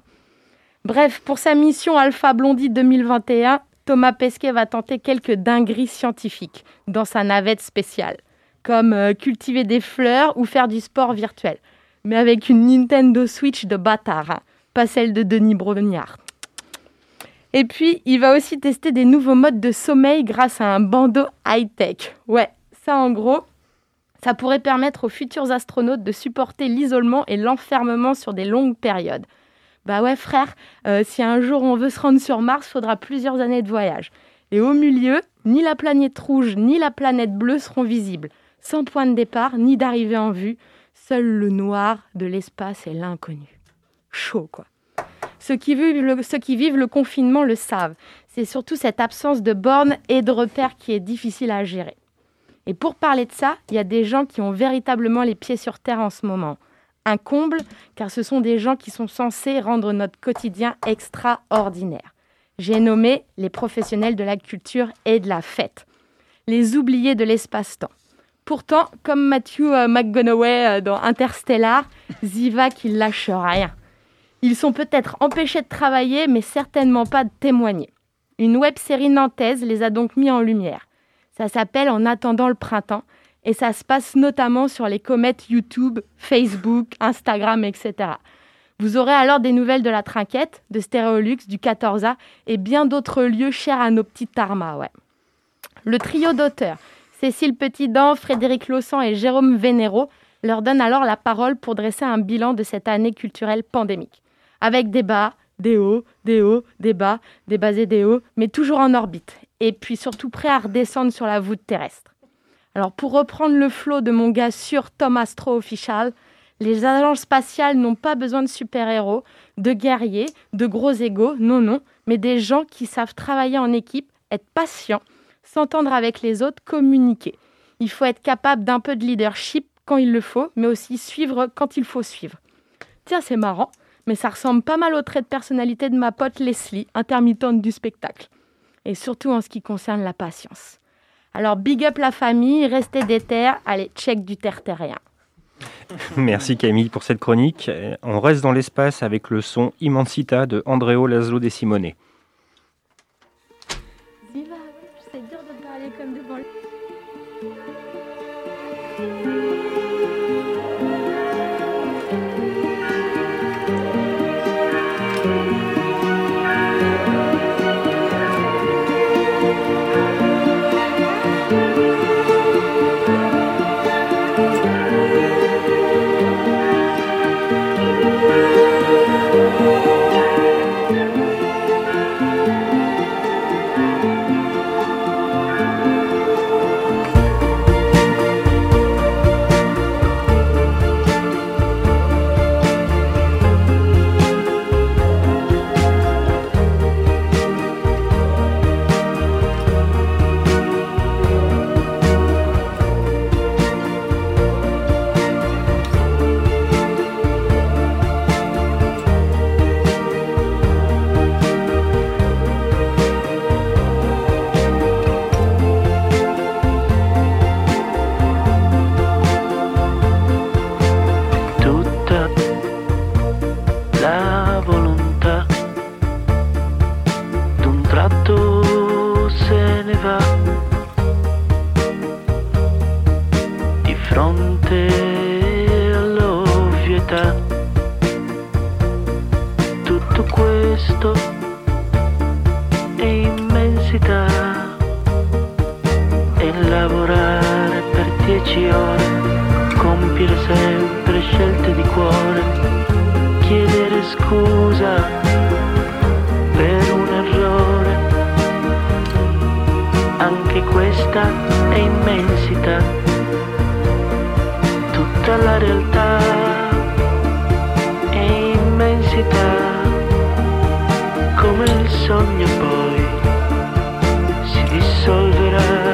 Bref, pour sa mission Alpha Blondie 2021, Thomas Pesquet va tenter quelques dingueries scientifiques dans sa navette spéciale, comme euh, cultiver des fleurs ou faire du sport virtuel, mais avec une Nintendo Switch de bâtard, hein, pas celle de Denis Brognard. Et puis, il va aussi tester des nouveaux modes de sommeil grâce à un bandeau high-tech. Ouais, ça en gros, ça pourrait permettre aux futurs astronautes de supporter l'isolement et l'enfermement sur des longues périodes. Bah ouais frère, euh, si un jour on veut se rendre sur Mars, faudra plusieurs années de voyage. Et au milieu, ni la planète rouge ni la planète bleue seront visibles, sans point de départ ni d'arrivée en vue, seul le noir de l'espace et l'inconnu. Chaud quoi. Ceux qui vivent le confinement le savent. C'est surtout cette absence de bornes et de repères qui est difficile à gérer. Et pour parler de ça, il y a des gens qui ont véritablement les pieds sur terre en ce moment. Un comble, car ce sont des gens qui sont censés rendre notre quotidien extraordinaire. J'ai nommé les professionnels de la culture et de la fête, les oubliés de l'espace-temps. Pourtant, comme Matthew euh, McConaughey euh, dans Interstellar, Ziva qui lâche rien. Ils sont peut-être empêchés de travailler, mais certainement pas de témoigner. Une web série nantaise les a donc mis en lumière. Ça s'appelle En attendant le printemps et ça se passe notamment sur les comètes YouTube, Facebook, Instagram, etc. Vous aurez alors des nouvelles de la Trinquette, de Stéréolux, du 14A et bien d'autres lieux chers à nos petits tarmas. Le trio d'auteurs, Cécile Petitdent, Frédéric Laussan et Jérôme Vénéro, leur donne alors la parole pour dresser un bilan de cette année culturelle pandémique. Avec des bas, des hauts, des hauts, des bas, des bas et des hauts, mais toujours en orbite. Et puis surtout prêts à redescendre sur la voûte terrestre. Alors pour reprendre le flot de mon gars sur Tom Astro Official, les agences spatiales n'ont pas besoin de super-héros, de guerriers, de gros égaux, non, non, mais des gens qui savent travailler en équipe, être patients, s'entendre avec les autres, communiquer. Il faut être capable d'un peu de leadership quand il le faut, mais aussi suivre quand il faut suivre. Tiens, c'est marrant, mais ça ressemble pas mal au trait de personnalité de ma pote Leslie, intermittente du spectacle. Et surtout en ce qui concerne la patience. Alors big up la famille, restez déter, allez, check du terre-terrien. Merci Camille pour cette chronique. On reste dans l'espace avec le son Immensita de Andreo Laszlo De Simone. Lavorare per dieci ore, compiere sempre scelte di cuore, chiedere scusa per un errore. Anche questa è immensità, tutta la realtà è immensità, come il sogno poi si dissolverà.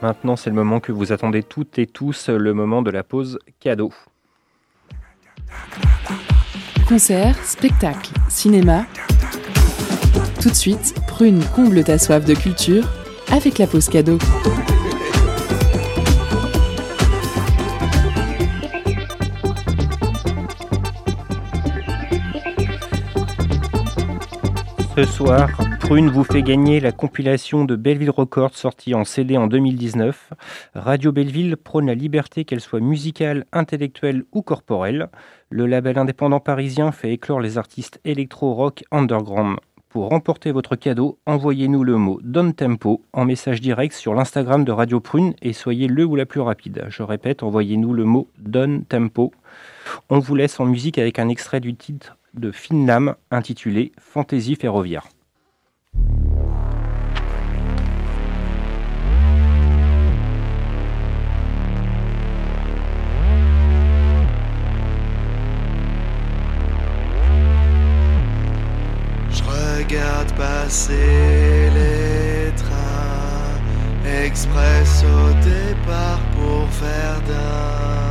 Maintenant, c'est le moment que vous attendez toutes et tous, le moment de la pause cadeau. Concert, spectacle, cinéma. Tout de suite, Prune comble ta soif de culture avec la pause cadeau. Ce soir, Prune vous fait gagner la compilation de Belleville Records sortie en CD en 2019. Radio Belleville prône la liberté qu'elle soit musicale, intellectuelle ou corporelle. Le label indépendant parisien fait éclore les artistes électro-rock underground. Pour remporter votre cadeau, envoyez-nous le mot Don Tempo en message direct sur l'Instagram de Radio Prune et soyez le ou la plus rapide. Je répète, envoyez-nous le mot Don Tempo. On vous laisse en musique avec un extrait du titre de Finnam intitulé Fantaisie ferroviaire. Je regarde passer les trains express au départ pour Verdun.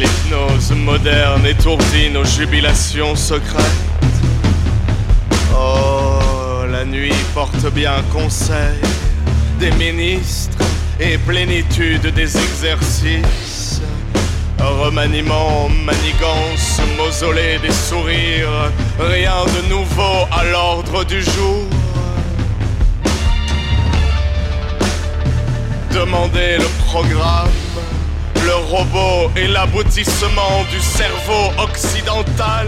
L'hypnose moderne étourdit nos jubilations secrètes. Oh, la nuit porte bien conseil des ministres et plénitude des exercices. Remaniement, manigance, mausolée des sourires, rien de nouveau à l'ordre du jour. Demandez le programme, le robot et l'aboutissement du cerveau occidental.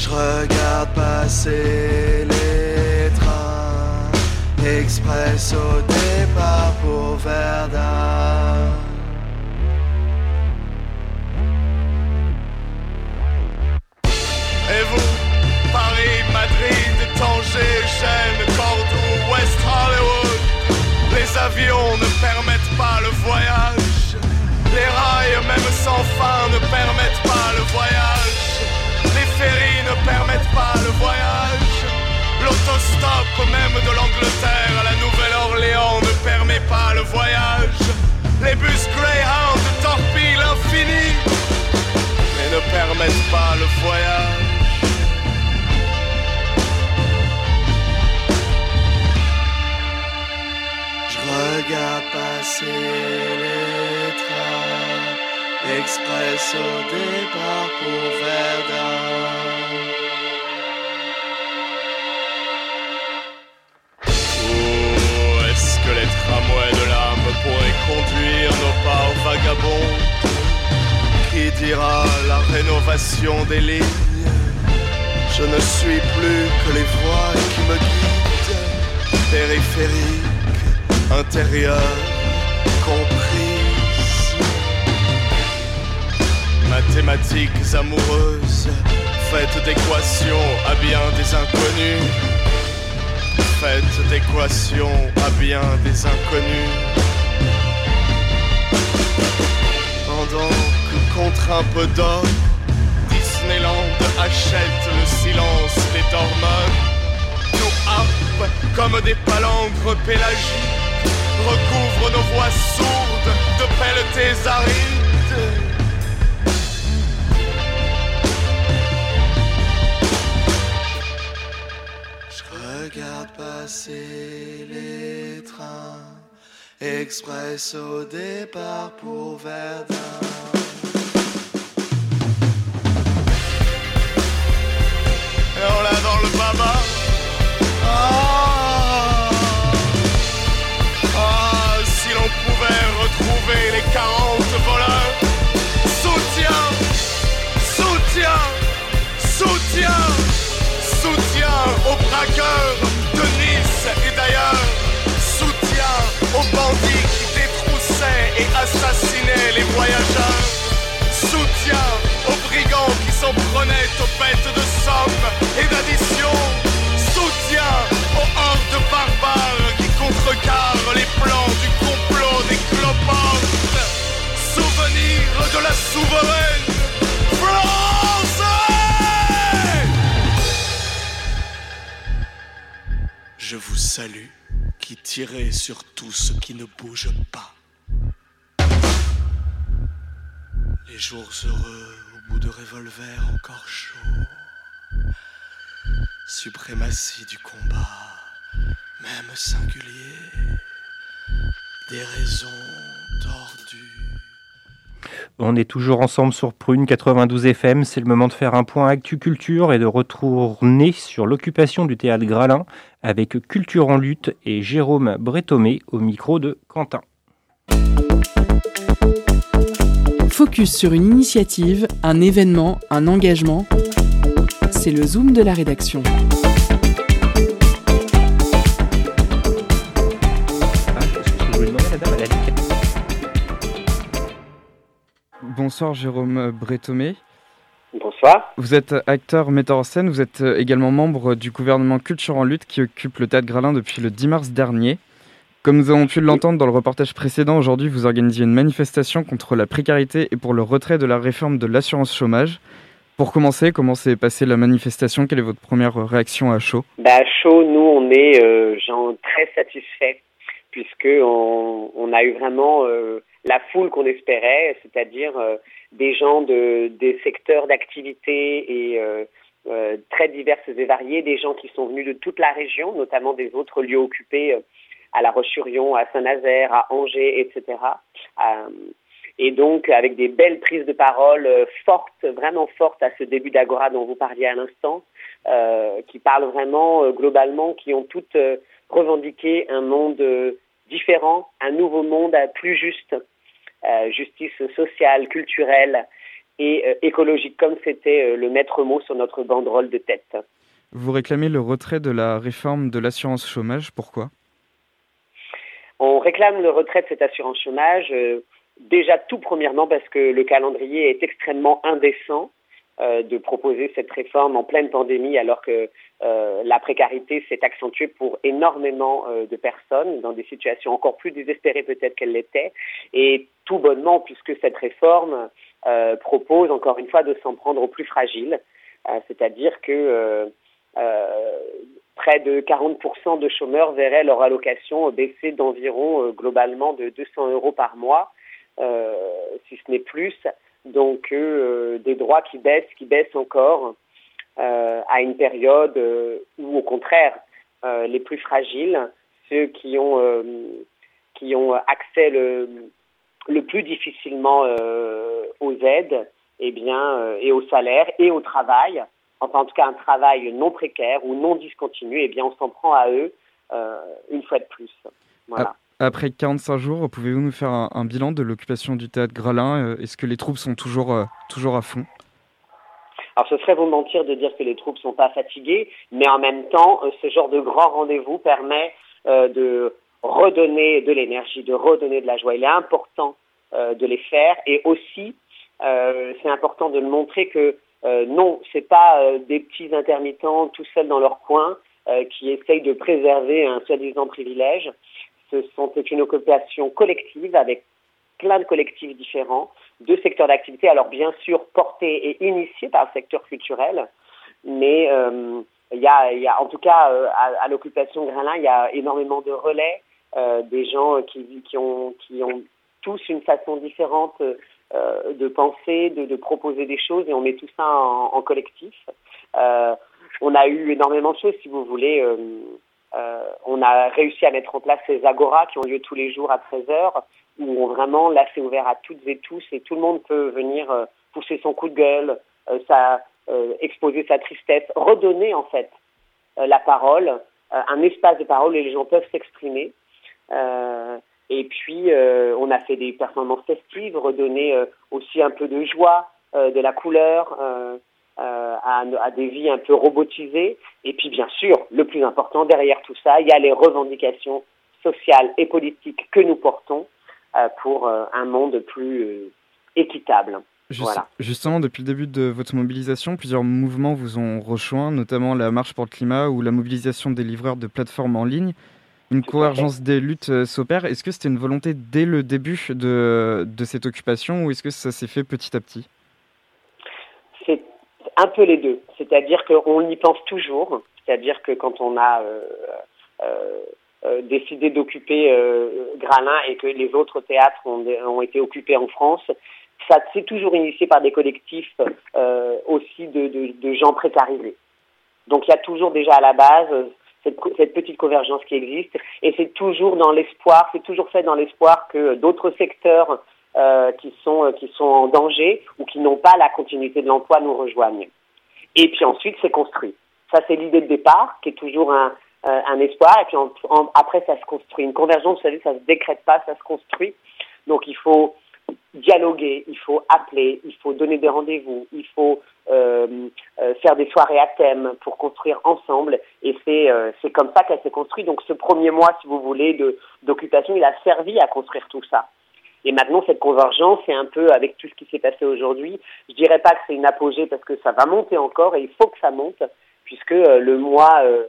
Je regarde passer les trains express au départ pour Verdun. Et vous, Paris, Madrid, Tanger, Gênes, les avions ne permettent pas le voyage. Les rails, même sans fin, ne permettent pas le voyage. Les ferries ne permettent pas le voyage. L'autostop, même de l'Angleterre à la Nouvelle-Orléans, ne permet pas le voyage. Les bus Greyhound torpillent l'infini, mais ne permettent pas le voyage. regarde passer les trains express au départ pour Verdun. Où est-ce que les tramways de l'âme pourraient conduire nos pas aux vagabonds? Qui dira la rénovation des lignes? Je ne suis plus que les voies qui me guident, périphérie intérieur, comprise. Mathématiques amoureuses, faites d'équations à bien des inconnus. Faites d'équations à bien des inconnus. Pendant que contre un peu d'or, Disneyland achète le silence des dormeurs. Nous happe comme des palangres pélagiques, recouvre nos voix sourdes de pelletés arides. Je regarde passer les trains, express au départ pour Verdun. Et on l'a dans le baba. 40 voleurs. Soutien, soutien, soutien, soutien aux braqueurs de Nice et d'ailleurs. Soutien aux bandits qui détroussaient et assassinaient les voyageurs. Soutien aux brigands qui s'en prenaient aux bêtes de somme et d'addition. Soutien aux hordes barbares qui contrecarrent les plans du complot des cloportes. Souvenir de la souveraine France. Je vous salue qui tirez sur tout ce qui ne bouge pas. Les jours heureux au bout de revolver encore chaud. Suprématie du combat, même singulier. Des raisons tordues. On est toujours ensemble sur Prune 92 FM. C'est le moment de faire un point Actu Culture et de retourner sur l'occupation du théâtre Gralin avec Culture en lutte et Jérôme Bretomé au micro de Quentin. Focus sur une initiative, un événement, un engagement. C'est le Zoom de la rédaction. Bonsoir Jérôme Bretomé. Bonsoir. Vous êtes acteur, metteur en scène, vous êtes également membre du gouvernement Culture en lutte qui occupe le Théâtre Gralin depuis le 10 mars dernier. Comme nous avons pu l'entendre dans le reportage précédent, aujourd'hui vous organisez une manifestation contre la précarité et pour le retrait de la réforme de l'assurance chômage. Pour commencer, comment s'est passée la manifestation? Quelle est votre première réaction à chaud? Bah, à chaud, nous, on est euh, genre, très satisfaits, puisque on, on a eu vraiment euh, la foule qu'on espérait, c'est-à-dire euh, des gens de, des secteurs d'activité et euh, euh, très diverses et variées, des gens qui sont venus de toute la région, notamment des autres lieux occupés à La Roche-sur-Yon, à Saint-Nazaire, à Angers, etc. Et donc avec des belles prises de parole fortes, vraiment fortes à ce début d'Agora dont vous parliez à l'instant, qui parlent vraiment globalement, qui ont toutes revendiqué un monde différent, un nouveau monde plus juste, justice sociale, culturelle et euh, écologique, comme c'était euh, le maître mot sur notre banderole de tête. Vous réclamez le retrait de la réforme de l'assurance chômage, pourquoi? On réclame le retrait de cette assurance chômage, euh, déjà tout premièrement parce que le calendrier est extrêmement indécent euh, de proposer cette réforme en pleine pandémie alors que euh, la précarité s'est accentuée pour énormément euh, de personnes dans des situations encore plus désespérées peut-être qu'elles l'étaient et tout bonnement puisque cette réforme euh, propose encore une fois de s'en prendre aux plus fragiles, Euh, c'est-à-dire que euh, euh, près de 40% de chômeurs verraient leur allocation baisser d'environ euh, globalement de 200 euros par mois, euh, si ce n'est plus. Donc euh, des droits qui baissent, qui baissent encore euh, à une période euh, où au contraire euh, les plus fragiles, ceux qui ont euh, qui ont accès le, le plus difficilement aux aides, eh bien, et au salaire et au travail, enfin en tout cas un travail non précaire ou non discontinu, eh bien on s'en prend à eux une fois de plus. Voilà. Après 45 jours, pouvez-vous nous faire un, bilan de l'occupation du théâtre Gralin Euh, Est-ce que les troupes sont toujours, euh, toujours à fond? Alors ce serait vous mentir de dire que les troupes sont pas fatiguées, mais en même temps, euh, ce genre de grand rendez-vous permet de redonner de l'énergie, de redonner de la joie. Il est important de les faire et aussi c'est important de montrer que non, c'est pas des petits intermittents tout seuls dans leur coin qui essayent de préserver un soi-disant privilège. C'est une occupation collective avec plein de collectifs différents, de secteurs d'activité, alors bien sûr portés et initiés par le secteur culturel, mais euh, il y, a, en tout cas euh, à, l'occupation Gralin, il y a énormément de relais, euh, des gens qui, ont, tous une façon différente de penser, de, proposer des choses, et on met tout ça en, collectif. On a eu énormément de choses, si vous voulez. Euh, on a réussi à mettre en place ces agoras qui ont lieu tous les jours à 13h, où on, vraiment, là, c'est ouvert à toutes et tous, et tout le monde peut venir euh, pousser son coup de gueule, euh, exposer sa tristesse, redonner, en fait, la parole, un espace de parole où les gens peuvent s'exprimer. Et puis, on a fait des performances festives, redonner aussi un peu de joie, de la couleur à, à des vies un peu robotisées. Et puis, bien sûr, le plus important, derrière tout ça, il y a les revendications sociales et politiques que nous portons euh, pour euh, un monde plus euh, équitable. Juste- Voilà. Justement, depuis le début de votre mobilisation, plusieurs mouvements vous ont rejoint, notamment la Marche pour le climat ou la mobilisation des livreurs de plateformes en ligne. Une convergence des luttes euh, s'opère. Est-ce que c'était une volonté dès le début de, de cette occupation ou est-ce que ça s'est fait petit à petit? Un peu les deux. C'est-à-dire qu'on y pense toujours. C'est-à-dire que quand on a euh, euh, euh, décidé d'occuper euh, et que les autres théâtres ont, été occupés en France, ça c'est toujours initié par des collectifs aussi de, gens précarisés. Donc il y a toujours déjà à la base cette, cette petite convergence qui existe et c'est toujours dans l'espoir, c'est toujours fait dans l'espoir que d'autres secteurs euh, qui sont euh, qui sont en danger ou qui n'ont pas la continuité de l'emploi nous rejoignent. Et puis ensuite c'est construit. Ça c'est l'idée de départ qui est toujours un euh, un espoir et puis après ça se construit. Une convergence, vous savez, ça se décrète pas, ça se construit. Donc il faut dialoguer, il faut appeler, il faut donner des rendez-vous, il faut faire des soirées à thème pour construire ensemble. Et c'est c'est comme ça qu'elle s'est construite. Donc ce premier mois, si vous voulez, d'occupation, il a servi à construire tout ça. Et maintenant, cette convergence, c'est un peu avec tout ce qui s'est passé aujourd'hui. Je dirais pas que c'est une apogée parce que ça va monter encore et il faut que ça monte puisque euh, le mois euh,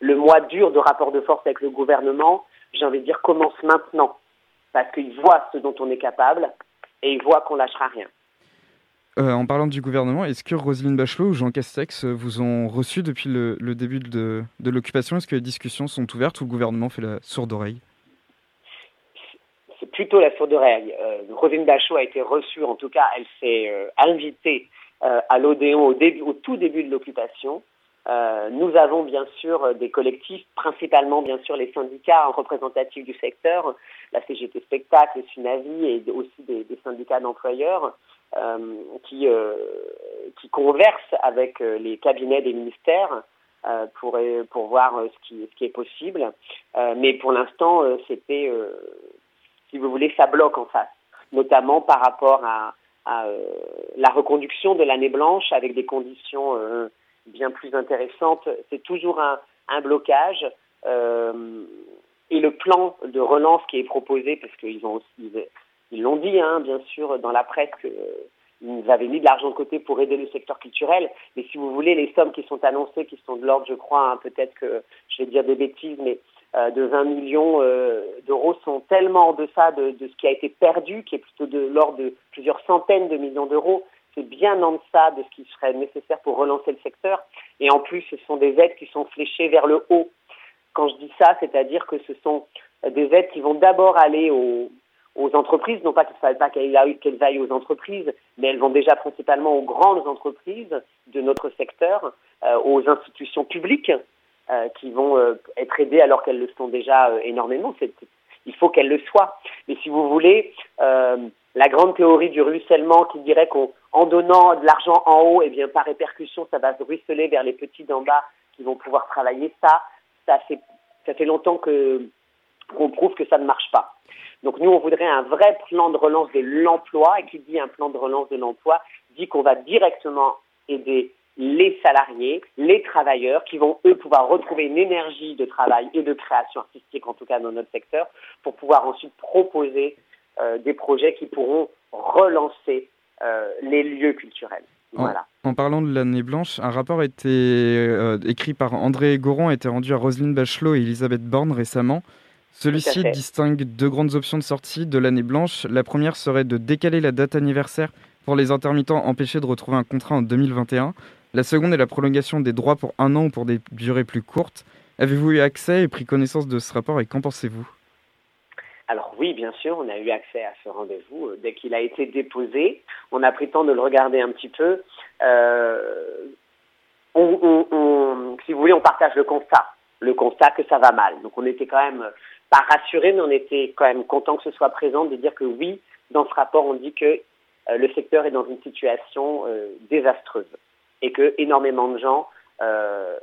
le mois dur de rapport de force avec le gouvernement, j'ai envie de dire, commence maintenant parce qu'ils voient ce dont on est capable et ils voient qu'on lâchera rien. Euh, En parlant du gouvernement, est-ce que Roselyne Bachelot ou Jean Castex vous ont reçu depuis le, le début de, de l'occupation? Est-ce que les discussions sont ouvertes ou le gouvernement fait la sourde oreille? C'est plutôt la sourde oreille. Euh, Roselyne Bachot a été reçue, en tout cas, elle s'est euh, invitée euh, à l'Odéon au, tout début de l'occupation. Euh, nous avons bien sûr des collectifs, principalement bien sûr les syndicats représentatifs du secteur, la CGT Spectacle, le SUNAVI et aussi des, syndicats d'employeurs qui, conversent avec les cabinets des ministères pour, pour voir ce, qui, est possible. Mais pour l'instant, c'était, si vous voulez, ça bloque en face, notamment par rapport à, euh, la reconduction de l'année blanche avec des conditions euh, bien plus intéressantes. C'est toujours un, blocage. Euh, et le plan de relance qui est proposé, parce qu'ils l'ont dit, hein, bien sûr, dans la presse, que, euh, ils avaient mis de l'argent de côté pour aider le secteur culturel. Mais si vous voulez, les sommes qui sont annoncées, qui sont de l'ordre, je crois, hein, peut-être que je vais dire des bêtises, mais de 20 millions euh, d'euros sont tellement en deçà de, ce qui a été perdu, qui est plutôt de l'ordre de plusieurs centaines de millions d'euros. C'est bien en deçà de ce qui serait nécessaire pour relancer le secteur. Et en plus, ce sont des aides qui sont fléchées vers le haut. Quand je dis ça, c'est-à-dire que ce sont des aides qui vont d'abord aller aux, entreprises, non pas faille pas qu'elles aillent, qu'elles aux entreprises, mais elles vont déjà principalement aux grandes entreprises de notre secteur, euh, aux institutions publiques euh, qui vont euh, être aidées alors qu'elles le sont déjà euh, énormément. Il faut qu'elles le soient. Mais si vous voulez, euh, la grande théorie du ruissellement qui dirait qu'en donnant de l'argent en haut, et bien par répercussion, ça va se ruisseler vers les petits d'en bas qui vont pouvoir travailler, ça, ça fait, ça fait longtemps que qu'on prouve que ça ne marche pas. Donc nous, on voudrait un vrai plan de relance de l'emploi, et qui dit un plan de relance de l'emploi, dit qu'on va directement aider les salariés, les travailleurs, qui vont, eux, pouvoir retrouver une énergie de travail et de création artistique, en tout cas dans notre secteur, pour pouvoir ensuite proposer euh, des projets qui pourront relancer euh, les lieux culturels. En, Voilà. en parlant de l'année blanche, un rapport a été euh, écrit par André Goron a été rendu à Roselyne Bachelot et Elisabeth Borne récemment. Celui-ci distingue deux grandes options de sortie de l'année blanche. La première serait de décaler la date anniversaire pour les intermittents empêchés de retrouver un contrat en 2021. La seconde est la prolongation des droits pour un an ou pour des durées plus courtes. Avez-vous eu accès et pris connaissance de ce rapport et qu'en pensez-vous? Alors oui, bien sûr, on a eu accès à ce rendez-vous euh, dès qu'il a été déposé. On a pris le temps de le regarder un petit peu. Euh, si vous voulez, on partage le constat. Le constat que ça va mal. Donc on était quand même pas rassurés, mais on était quand même content que ce soit présent de dire que oui, dans ce rapport, on dit que euh, le secteur est dans une situation désastreuse et que énormément de gens euh,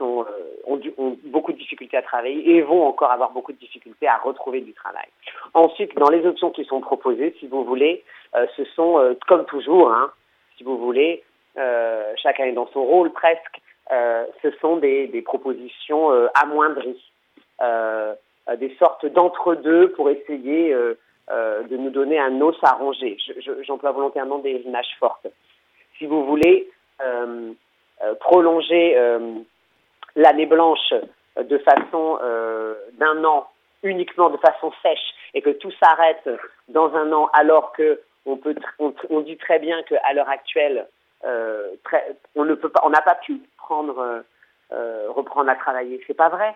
euh, ont, beaucoup de difficultés à travailler et vont encore avoir beaucoup de difficultés à retrouver du travail. Ensuite, dans les options qui sont proposées, si vous voulez, euh, ce sont, comme toujours, hein, si vous voulez, chacun est dans son rôle presque, ce sont des, des propositions amoindries, des sortes d'entre-deux pour essayer de nous donner un os à je- J'emploie volontairement des images fortes. Si vous voulez prolonger euh, l'année blanche euh, de façon euh, d'un an uniquement de façon sèche et que tout s'arrête dans un an alors que on peut on, on dit très bien qu'à l'heure actuelle euh, on ne peut pas on n'a pas pu prendre euh, euh, reprendre à travailler. C'est pas vrai.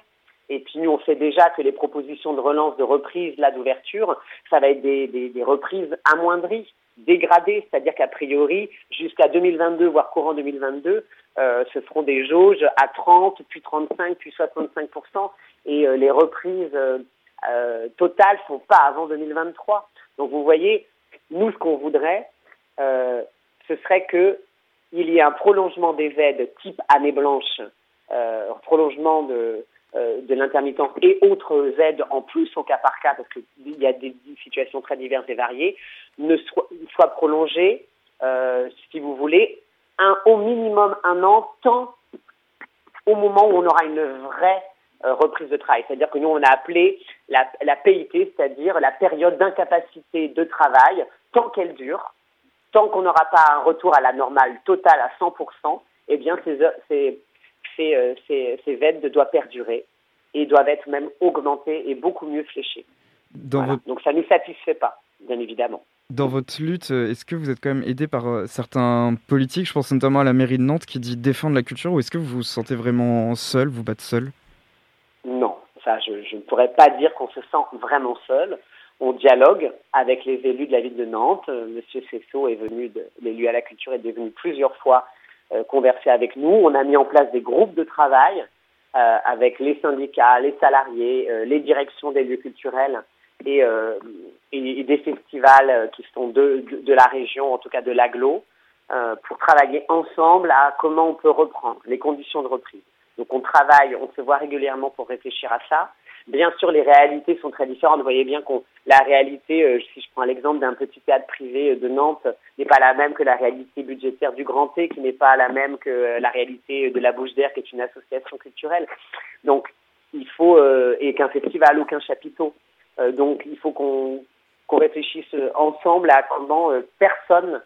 Et puis nous on sait déjà que les propositions de relance de reprise là d'ouverture ça va être des, des, des reprises amoindries dégradées c'est-à-dire qu'a priori jusqu'à 2022 voire courant 2022 euh, ce seront des jauges à 30 puis 35 puis 65% et euh, les reprises euh, euh, totales sont pas avant 2023. Donc vous voyez, nous ce qu'on voudrait, euh, ce serait que il y ait un prolongement des aides type année blanche, euh, prolongement de de l'intermittence et autres aides en plus au cas par cas parce qu'il y a des situations très diverses et variées, ne soit, soit prolongé, euh, si vous voulez, un, au minimum un an, tant au moment où on aura une vraie euh, reprise de travail. C'est-à-dire que nous, on a appelé la, PIT, c'est-à-dire la période d'incapacité de travail, tant qu'elle dure, tant qu'on n'aura pas un retour à la normale totale à 100%, eh bien, ces, ces, euh, ces, doivent perdurer et doivent être même augmentées et beaucoup mieux fléchées. Dans, Voilà. votre, Donc ça ne nous satisfait pas, bien évidemment. dans votre lutte, euh, est-ce que vous êtes quand même aidé par euh, certains politiques? Je pense notamment à la mairie de Nantes qui dit défendre la culture ou est-ce que vous vous sentez vraiment seul, vous battre seul? Non, ça, je, je ne pourrais pas dire qu'on se sent vraiment seul. On dialogue avec les élus de la ville de Nantes. Euh, Monsieur Cessot est venu, de- l'élu à la culture est venu plusieurs fois converser avec nous. On a mis en place des groupes de travail euh, avec les syndicats, les salariés, euh, les directions des lieux culturels et, euh, des festivals euh, qui sont de, de, de la région, en tout cas de l'aglo, euh, pour travailler ensemble à comment on peut reprendre, les conditions de reprise. Donc on travaille, on se voit régulièrement pour réfléchir à ça. Bien sûr, les réalités sont très différentes. Vous voyez bien que la réalité, euh, si je prends l'exemple d'un petit théâtre privé euh, de Nantes, n'est pas la même que la réalité budgétaire du Grand T, qui n'est pas la même que euh, la réalité de la Bouche d'Air, qui est une association culturelle. Donc, il faut, euh, et qu'un festival ou qu'un chapiteau. Euh, donc, il faut qu'on qu'on réfléchisse ensemble à comment personne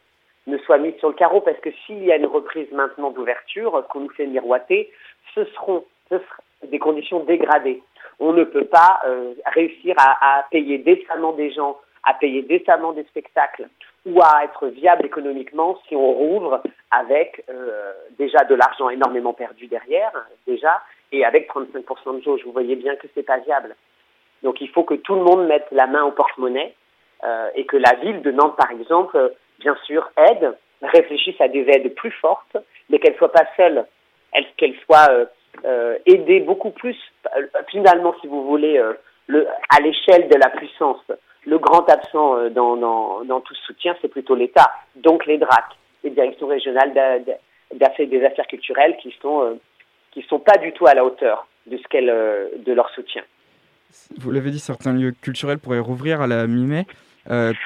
ne soit mis sur le carreau, parce que s'il y a une reprise maintenant d'ouverture, qu'on nous fait miroiter, ce seront, ce sera des conditions dégradées. On ne peut pas euh, réussir à, payer décemment des gens, à payer décemment des spectacles ou à être viable économiquement si on rouvre avec euh, déjà de l'argent énormément perdu derrière, déjà, et avec 35% de jauge. Vous voyez bien que c'est pas viable. Donc il faut que tout le monde mette la main au porte-monnaie euh, et que la ville de Nantes, par exemple, bien sûr, aide, réfléchisse à des aides plus fortes, mais qu'elle soit pas seule, elle- qu'elle soit euh, aidée beaucoup plus. Euh, Finalement, si vous voulez, euh, à l'échelle de la puissance, le grand absent dans, dans, dans tout soutien, c'est plutôt l'État, donc les DRAC, les directions régionales d'a- d'a- d'affaires- des affaires culturelles, qui sont qui sont pas du tout à la hauteur de ce qu'elles, de leur soutien. Vous l'avez dit, certains lieux culturels pourraient rouvrir à la mi-mai.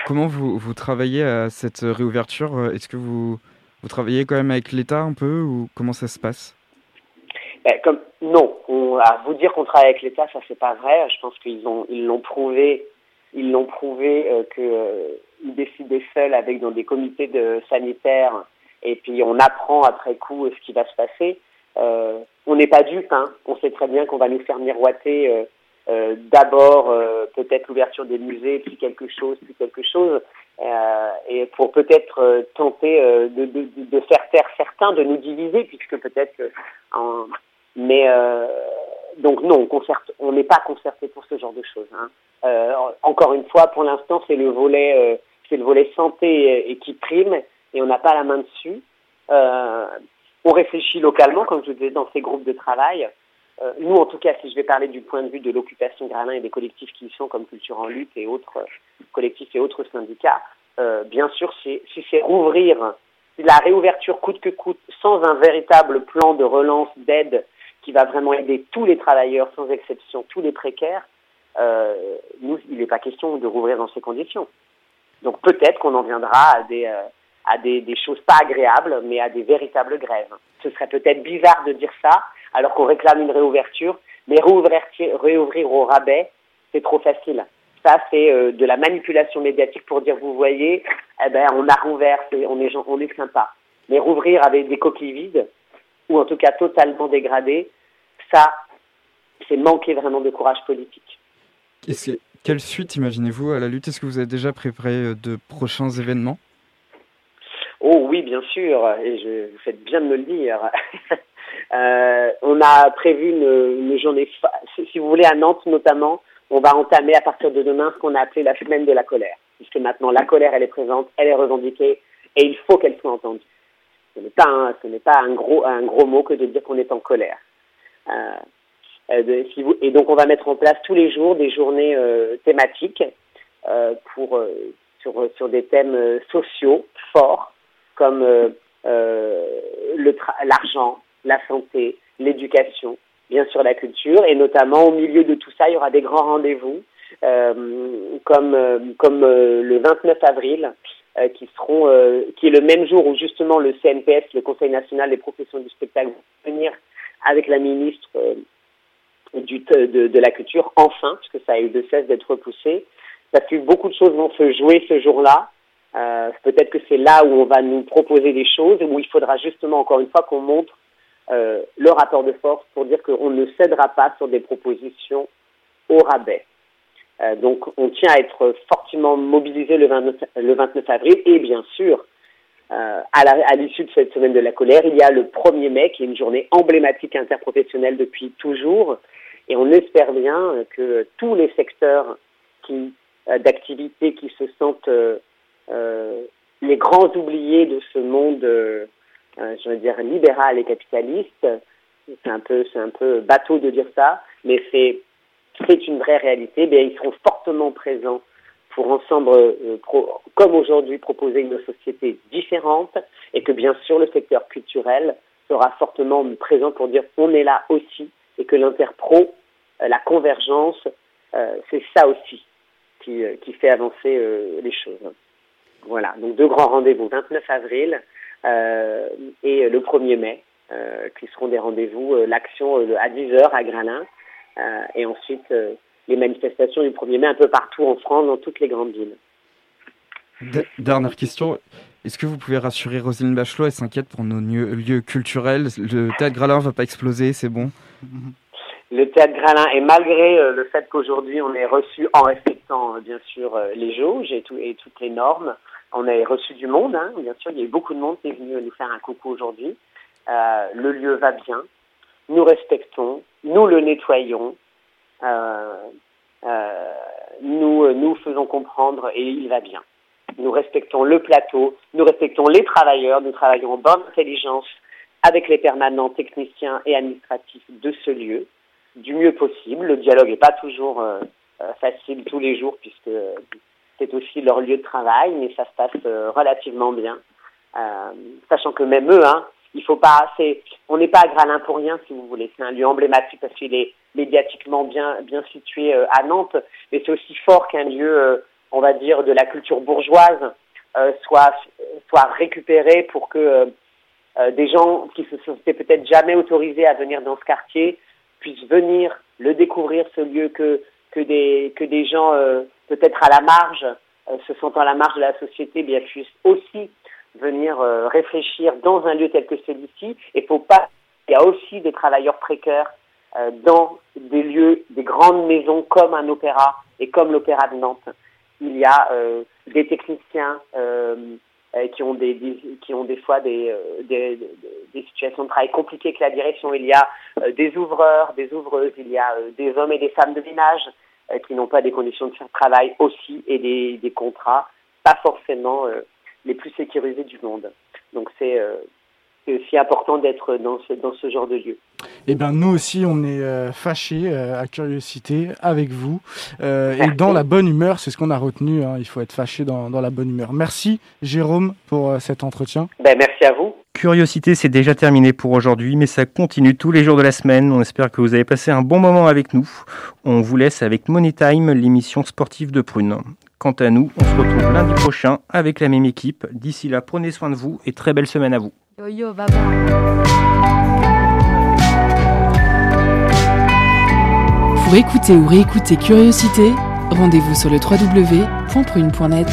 Comment vous, vous travaillez à cette réouverture? Est-ce que vous, vous travaillez quand même avec l'État un peu ou comment ça se passe? Ben, comme, non, on, à vous dire qu'on travaille avec l'État, ça c'est pas vrai. Je pense qu'ils ont, ils l'ont prouvé, ils l'ont prouvé euh, que euh, décidaient seuls avec dans des comités de sanitaires. Et puis on apprend après coup euh, ce qui va se passer. Euh, on n'est pas dupe, hein. On sait très bien qu'on va nous faire miroiter euh, euh, d'abord peut-être l'ouverture des musées, puis quelque chose, puis quelque chose, et pour peut-être tenter de, de, de faire taire certains, de nous diviser, puisque peut-être en, mais euh, donc non, on n'est pas concerté pour ce genre de choses. Hein. Euh, encore une fois, pour l'instant, c'est le volet, euh, c'est le volet santé et, qui prime, et on n'a pas la main dessus. Euh, on réfléchit localement, comme je vous disais, dans ces groupes de travail. Euh, nous, en tout cas, si je vais parler du point de vue de l'occupation Gralin et des collectifs qui y sont, comme Culture en lutte et autres euh, collectifs et autres syndicats, bien sûr, c'est- si c'est rouvrir la réouverture coûte que coûte, sans un véritable plan de relance, d'aide, qui va vraiment aider tous les travailleurs, sans exception, tous les précaires, euh, nous, il n'est pas question de rouvrir dans ces conditions. Donc peut-être qu'on en viendra à des, euh, à des, des choses pas agréables, mais à des véritables grèves. Ce serait peut-être bizarre de dire ça, alors qu'on réclame une réouverture, mais réouvrir, réouvrir au rabais, c'est trop facile. Ça, c'est euh, de la manipulation médiatique pour dire, vous voyez, eh ben, on a rouvert, on est, on est sympa. Mais rouvrir avec des coquilles vides, ou en tout cas totalement dégradées, ça, c'est manquer vraiment de courage politique. Que- Quelle suite imaginez-vous à la lutte? Est-ce que vous avez déjà préparé euh, de prochains événements? Oh oui, bien sûr, et je, vous faites bien de me le dire. Euh, on a prévu une, une journée, si vous voulez, à Nantes notamment, on va entamer à partir de demain ce qu'on a appelé la semaine de la colère. Puisque maintenant la colère, elle est présente, elle est revendiquée, et il faut qu'elle soit entendue. Ce n'est pas un, ce n'est pas un gros, un gros mot que de dire qu'on est en colère. Euh, euh, et donc on va mettre en place tous les jours des journées euh, thématiques pour sur, sur des thèmes sociaux forts comme l'argent, la santé, l'éducation, bien sûr la culture, et notamment au milieu de tout ça, il y aura des grands rendez-vous, comme, le 29 avril, euh, qui seront, euh, qui est le même jour où justement le CNPS, le Conseil national des professions du spectacle, va venir avec la ministre euh, du, de, de la culture, enfin, parce que ça a eu de cesse d'être repoussé, parce que beaucoup de choses vont se jouer ce jour-là. Euh, Peut-être que c'est là où on va nous proposer des choses, où il faudra justement, encore une fois, qu'on montre euh, le rapport de force pour dire qu'on ne cédera pas sur des propositions au rabais. Euh, donc, on tient à être fortement mobilisé le 29, le 29 avril et bien sûr, euh, à l'issue de cette semaine de la colère, il y a le 1er mai qui est une journée emblématique interprofessionnelle depuis toujours et on espère bien que tous les secteurs qui euh, d'activité qui se sentent les grands oubliés de ce monde, euh, je veux dire libéral et capitaliste. C'est un peu bateau de dire ça, mais c'est c'est une vraie réalité. Bien, ils seront fortement présents pour ensemble, euh, pro- comme aujourd'hui, proposer une société différente et que bien sûr le secteur culturel sera fortement présent pour dire on est là aussi et que l'interpro, euh, la convergence, euh, c'est ça aussi qui, euh, qui fait avancer les choses. Voilà, donc deux grands rendez-vous, 29 avril et le 1er mai, qui seront des rendez-vous, l'action à 10h à Granin, et ensuite euh, les manifestations du 1er mai un peu partout en France, dans toutes les grandes villes. D- Dernière question. Est-ce que vous pouvez rassurer Roselyne Bachelot Elle s'inquiète pour nos lieux, lieux culturels. Le théâtre Gralin va pas exploser, c'est bon Le théâtre Gralin, et malgré euh, le fait qu'aujourd'hui on est reçu en respectant euh, bien sûr euh, les jauges et, tout- et toutes les normes, on a reçu du monde, hein, bien sûr, il y a eu beaucoup de monde qui est venu nous faire un coucou aujourd'hui. Euh, le lieu va bien, nous respectons, nous le nettoyons, euh, euh, nous, nous faisons comprendre et il va bien. Nous respectons le plateau, nous respectons les travailleurs, nous travaillons en bonne intelligence avec les permanents techniciens et administratifs de ce lieu du mieux possible. Le dialogue n'est pas toujours euh, euh, facile tous les jours puisque c'est aussi leur lieu de travail, mais ça se passe euh, relativement bien. Euh, sachant que même eux, hein, il faut pas, c'est, on n'est pas à Gralin pour rien, si vous voulez. C'est un lieu emblématique parce qu'il est médiatiquement bien, bien situé euh, à Nantes, mais c'est aussi fort qu'un lieu, euh, on va dire, de la culture bourgeoise euh, soit, soit récupéré pour que euh, des gens qui se sont peut-être jamais autorisés à venir dans ce quartier puissent venir le découvrir, ce lieu que, que, des, que des gens peut-être à la marge, se sentant à la marge de la société, bien, puissent aussi venir euh, réfléchir dans un lieu tel que celui-ci. Et faut pas, il y a aussi des travailleurs précaires euh, dans des lieux, des grandes maisons comme un opéra et comme l'opéra de Nantes. Il y a euh, des techniciens qui ont des, qui ont des fois des, des, situations de travail compliquées avec la direction. Il y a des ouvreurs, des ouvreuses, il y a des hommes et des femmes de ménage qui n'ont pas des conditions de travail aussi et des, des contrats pas forcément les plus sécurisés du monde. Donc c'est euh, c'est aussi important d'être dans ce, dans ce genre de lieu. Eh bien, nous aussi, on est euh, fâchés euh, à Curiosité avec vous. euh, et dans la bonne humeur, c'est ce qu'on a retenu. hein, il faut être fâché dans, dans la bonne humeur. Merci, Jérôme, pour euh, cet entretien. Ben, merci à vous. Curiosité, c'est déjà terminé pour aujourd'hui, mais ça continue tous les jours de la semaine. On espère que vous avez passé un bon moment avec nous. On vous laisse avec Money Time, l'émission sportive de Prune. Quant à nous, on se retrouve lundi prochain avec la même équipe. D'ici là, prenez soin de vous et très belle semaine à vous. Yo yo, bye bye. Pour écouter ou réécouter Curiosité, rendez-vous sur le www.prune.net.